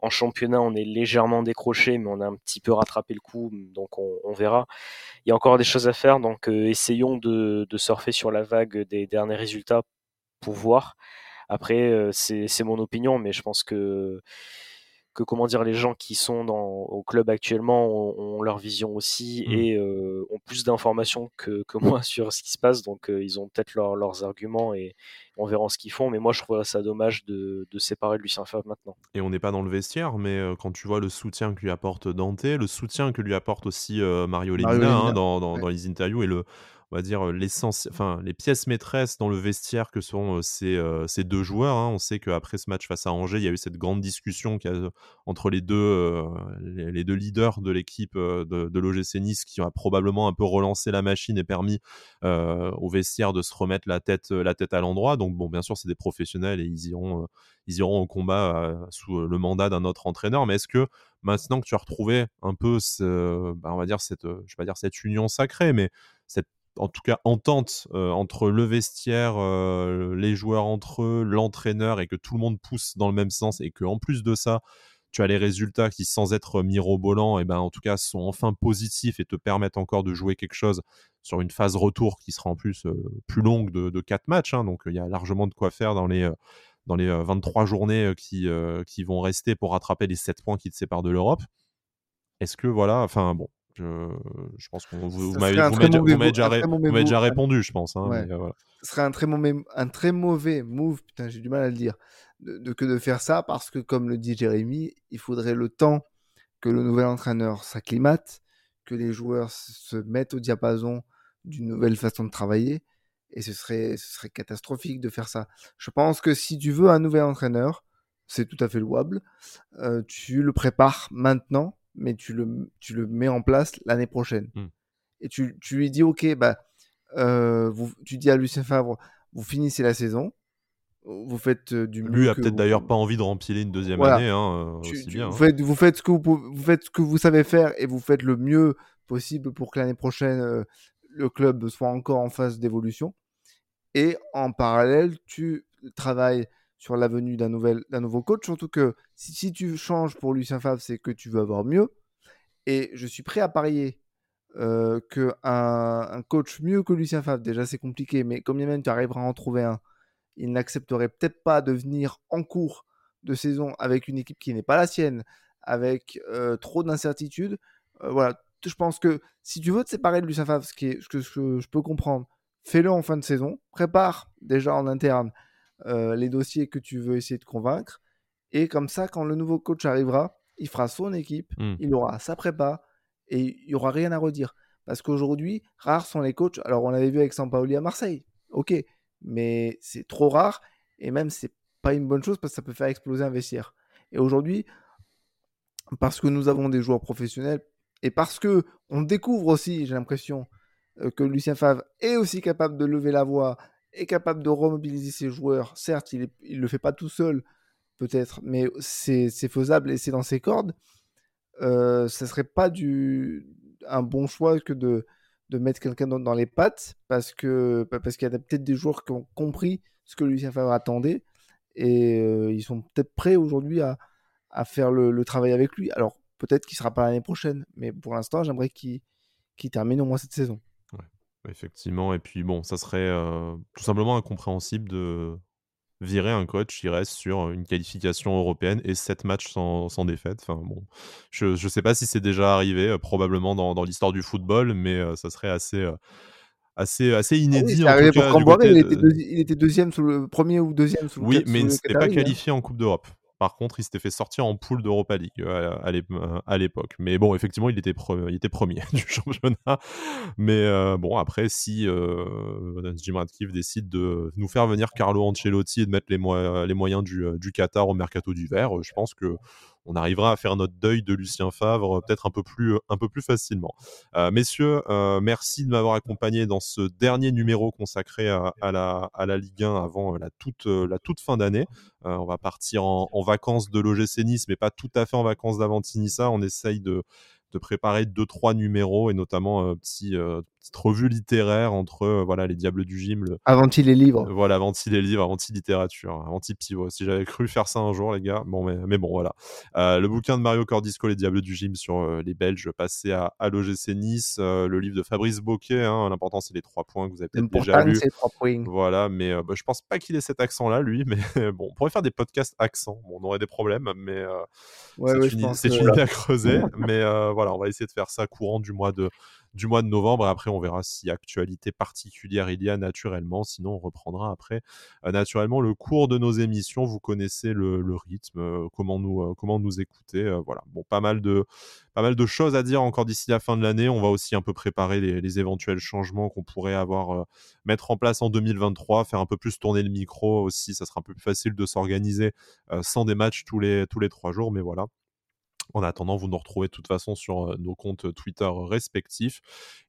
En championnat, on est légèrement décroché, mais on a un petit peu rattrapé le coup, donc on, verra. Il y a encore des choses à faire, donc essayons de, de surfer sur la vague des derniers résultats voir. Après, c'est mon opinion, mais je pense que, que comment dire, les gens qui sont dans, au club actuellement ont, leur vision aussi mmh. et ont plus d'informations que, que, moi sur ce qui se passe, donc ils ont peut-être leurs arguments et on verra ce qu'ils font. Mais moi, je trouverais ça dommage de, de séparer Lucien Favre maintenant. Et on n'est pas dans le vestiaire, mais quand tu vois le soutien que lui apporte Dante, le soutien que lui apporte aussi Mario Lemina hein, dans, dans, dans, les interviews et le on va dire, enfin, les pièces maîtresses dans le vestiaire que sont ces, ces deux joueurs. Hein. On sait qu'après ce match face à Angers, il y a eu cette grande discussion entre les deux, les, deux leaders de l'équipe de, de l'OGC Nice qui a probablement un peu relancé la machine et permis au vestiaire de se remettre la tête, la tête à l'endroit. Donc, bon, bien sûr, c'est des professionnels et ils iront, ils iront au combat sous le mandat d'un autre entraîneur. Mais est-ce que maintenant que tu as retrouvé un peu, ce, bah, on va dire, cette, je vais pas dire cette union sacrée, mais cette en tout cas entente euh, entre le vestiaire, euh, les joueurs entre eux, l'entraîneur et que tout le monde pousse dans le même sens et que en plus de ça, tu as les résultats qui, sans être mirobolants, et eh ben, en tout cas, sont enfin positifs et te permettent encore de jouer quelque chose sur une phase retour qui sera en plus euh, plus longue de, de 4 matchs. Hein. donc, il y a largement de quoi faire dans les, dans les 23 journées qui, qui vont rester pour rattraper les 7 points qui te séparent de l'Europe. Est-ce que, voilà, enfin, bon, je, pense qu'on vous, m'avez déjà, déjà, répondu, je pense. Hein, euh, Ce serait un très, mauvais, un très mauvais move, putain, j'ai du mal à le dire, de, que de faire ça parce que, comme le dit Jérémy, il faudrait le temps que le nouvel entraîneur s'acclimate, que les joueurs se mettent au diapason d'une nouvelle façon de travailler. Et ce serait, ce serait catastrophique de faire ça. Je pense que si tu veux un nouvel entraîneur, c'est tout à fait louable. Euh, tu le prépares maintenant mais tu le, tu le mets en place l'année prochaine. Mmh. Et tu, tu, lui dis, OK, bah, euh, vous, tu dis à Lucien Favre, vous finissez la saison, vous faites euh, du Lui a peut-être d'ailleurs pas envie de remplir une deuxième année. Hein, euh, aussi bien, vous, hein. faites, vous, faites ce que vous, vous, faites ce que vous savez faire et vous faites le mieux possible pour que l'année prochaine, le club soit encore en phase d'évolution. Et en parallèle, tu travailles sur la venue d'un nouveau coach. Surtout que si, tu changes pour Lucien Favre, c'est que tu veux avoir mieux. Et je suis prêt à parier euh, qu'un un coach mieux que Lucien Favre, déjà c'est compliqué, mais comme même tu arriveras à en trouver un, il n'accepterait peut-être pas de venir en cours de saison avec une équipe qui n'est pas la sienne, avec euh, trop d'incertitudes. Euh, voilà, je pense que si tu veux te séparer de Lucien Favre, ce que je peux comprendre, fais-le en fin de saison. Prépare déjà en interne euh, les dossiers que tu veux essayer de convaincre. Et comme ça, quand le nouveau coach arrivera, il fera son équipe, mmh. il aura sa prépa et il n'y aura rien à redire. Parce qu'aujourd'hui, rares sont les coachs. Alors, on l'avait vu avec Sampaoli à Marseille, ok, mais c'est trop rare et même c'est pas une bonne chose parce que ça peut faire exploser un vestiaire. Et aujourd'hui, parce que nous avons des joueurs professionnels et parce que on découvre aussi, j'ai l'impression, euh, que Lucien Favre est aussi capable de lever la voix est capable de remobiliser ses joueurs. Certes, il ne le fait pas tout seul, peut-être, mais c'est faisable et c'est dans ses cordes. Euh, ça serait pas du, un bon choix que de, de mettre quelqu'un dans, les pattes parce que bah, parce qu'il y a peut-être des joueurs qui ont compris ce que Lucien Favre attendait et euh, ils sont peut-être prêts aujourd'hui à, à, faire le, travail avec lui. Alors peut-être qu'il sera pas l'année prochaine, mais pour l'instant, j'aimerais qu'il termine au moins cette saison. Effectivement, et puis bon, ça serait tout simplement incompréhensible de virer un coach qui reste sur une qualification européenne et 7 matchs sans, sans défaite. Enfin, bon, je ne sais pas si c'est déjà arrivé, probablement dans, dans l'histoire du football, mais ça serait assez, assez, assez ah inédit. il, était deuxième sous le premier ou deuxième sous le Oui, mais il ne s'était pas hein. qualifié en Coupe d'Europe. Par contre, il s'était fait sortir en poule d'Europa League euh, euh, à l'époque. Mais bon, effectivement, il était, premier du championnat. Mais euh, bon, après, si Jim Radcliffe décide de nous faire venir Carlo Ancelotti et de mettre les, les moyens du, du, Qatar au mercato d'hiver, je pense que on arrivera à faire notre deuil de Lucien Favre peut-être un peu plus, plus facilement. Euh, messieurs, euh, merci de m'avoir accompagné dans ce dernier numéro consacré à, la, à Ligue 1 avant la toute, fin d'année. Euh, on va partir en, vacances de l'OGC Nice, mais pas tout à fait en vacances d'Avantinissa. On essaye de, de préparer deux trois numéros et notamment un petit petite revue littéraire entre voilà les Diables du Gym. Le... Avant-il les livres. voilà, avant-il les livres, avant-il littérature, avant-il pivot. Si j'avais cru faire ça un jour, les gars. Bon, mais, mais bon, voilà. le bouquin de Mario Cordisco, Les Diables du Gym sur les Belges passés à, à l'OGC Nice. le livre de Fabrice Boquet. Hein, L'important, c'est les trois points que vous avez peut-être déjà lu. Voilà, mais bah, je pense pas qu'il ait cet accent-là, lui. Mais bon, on pourrait faire des podcasts accents. Bon, on aurait des problèmes, mais c'est une, idée à creuser. mais voilà on va essayer de faire ça courant du mois de, du mois de novembre. Et après, on verra si actualité particulière il y a naturellement. Sinon, on reprendra après naturellement le cours de nos émissions. Vous connaissez le, rythme, comment, nous, comment nous écouter. voilà. Bon, pas mal, de, pas mal de choses à dire encore d'ici la fin de l'année. On va aussi un peu préparer les, les éventuels changements qu'on pourrait avoir, mettre en place en 2023, faire un peu plus tourner le micro aussi. Ça sera un peu plus facile de s'organiser sans des matchs tous les, tous les trois jours. Mais voilà. En attendant, vous nous retrouvez de toute façon sur nos comptes Twitter respectifs.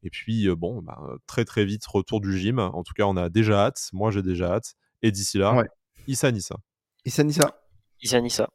Et puis, bon, bah, très très vite, retour du gym. En tout cas, on a déjà hâte. Moi, j'ai déjà hâte. Et d'ici là, Issa Nissa. Issa Nissa. Issa Nissa.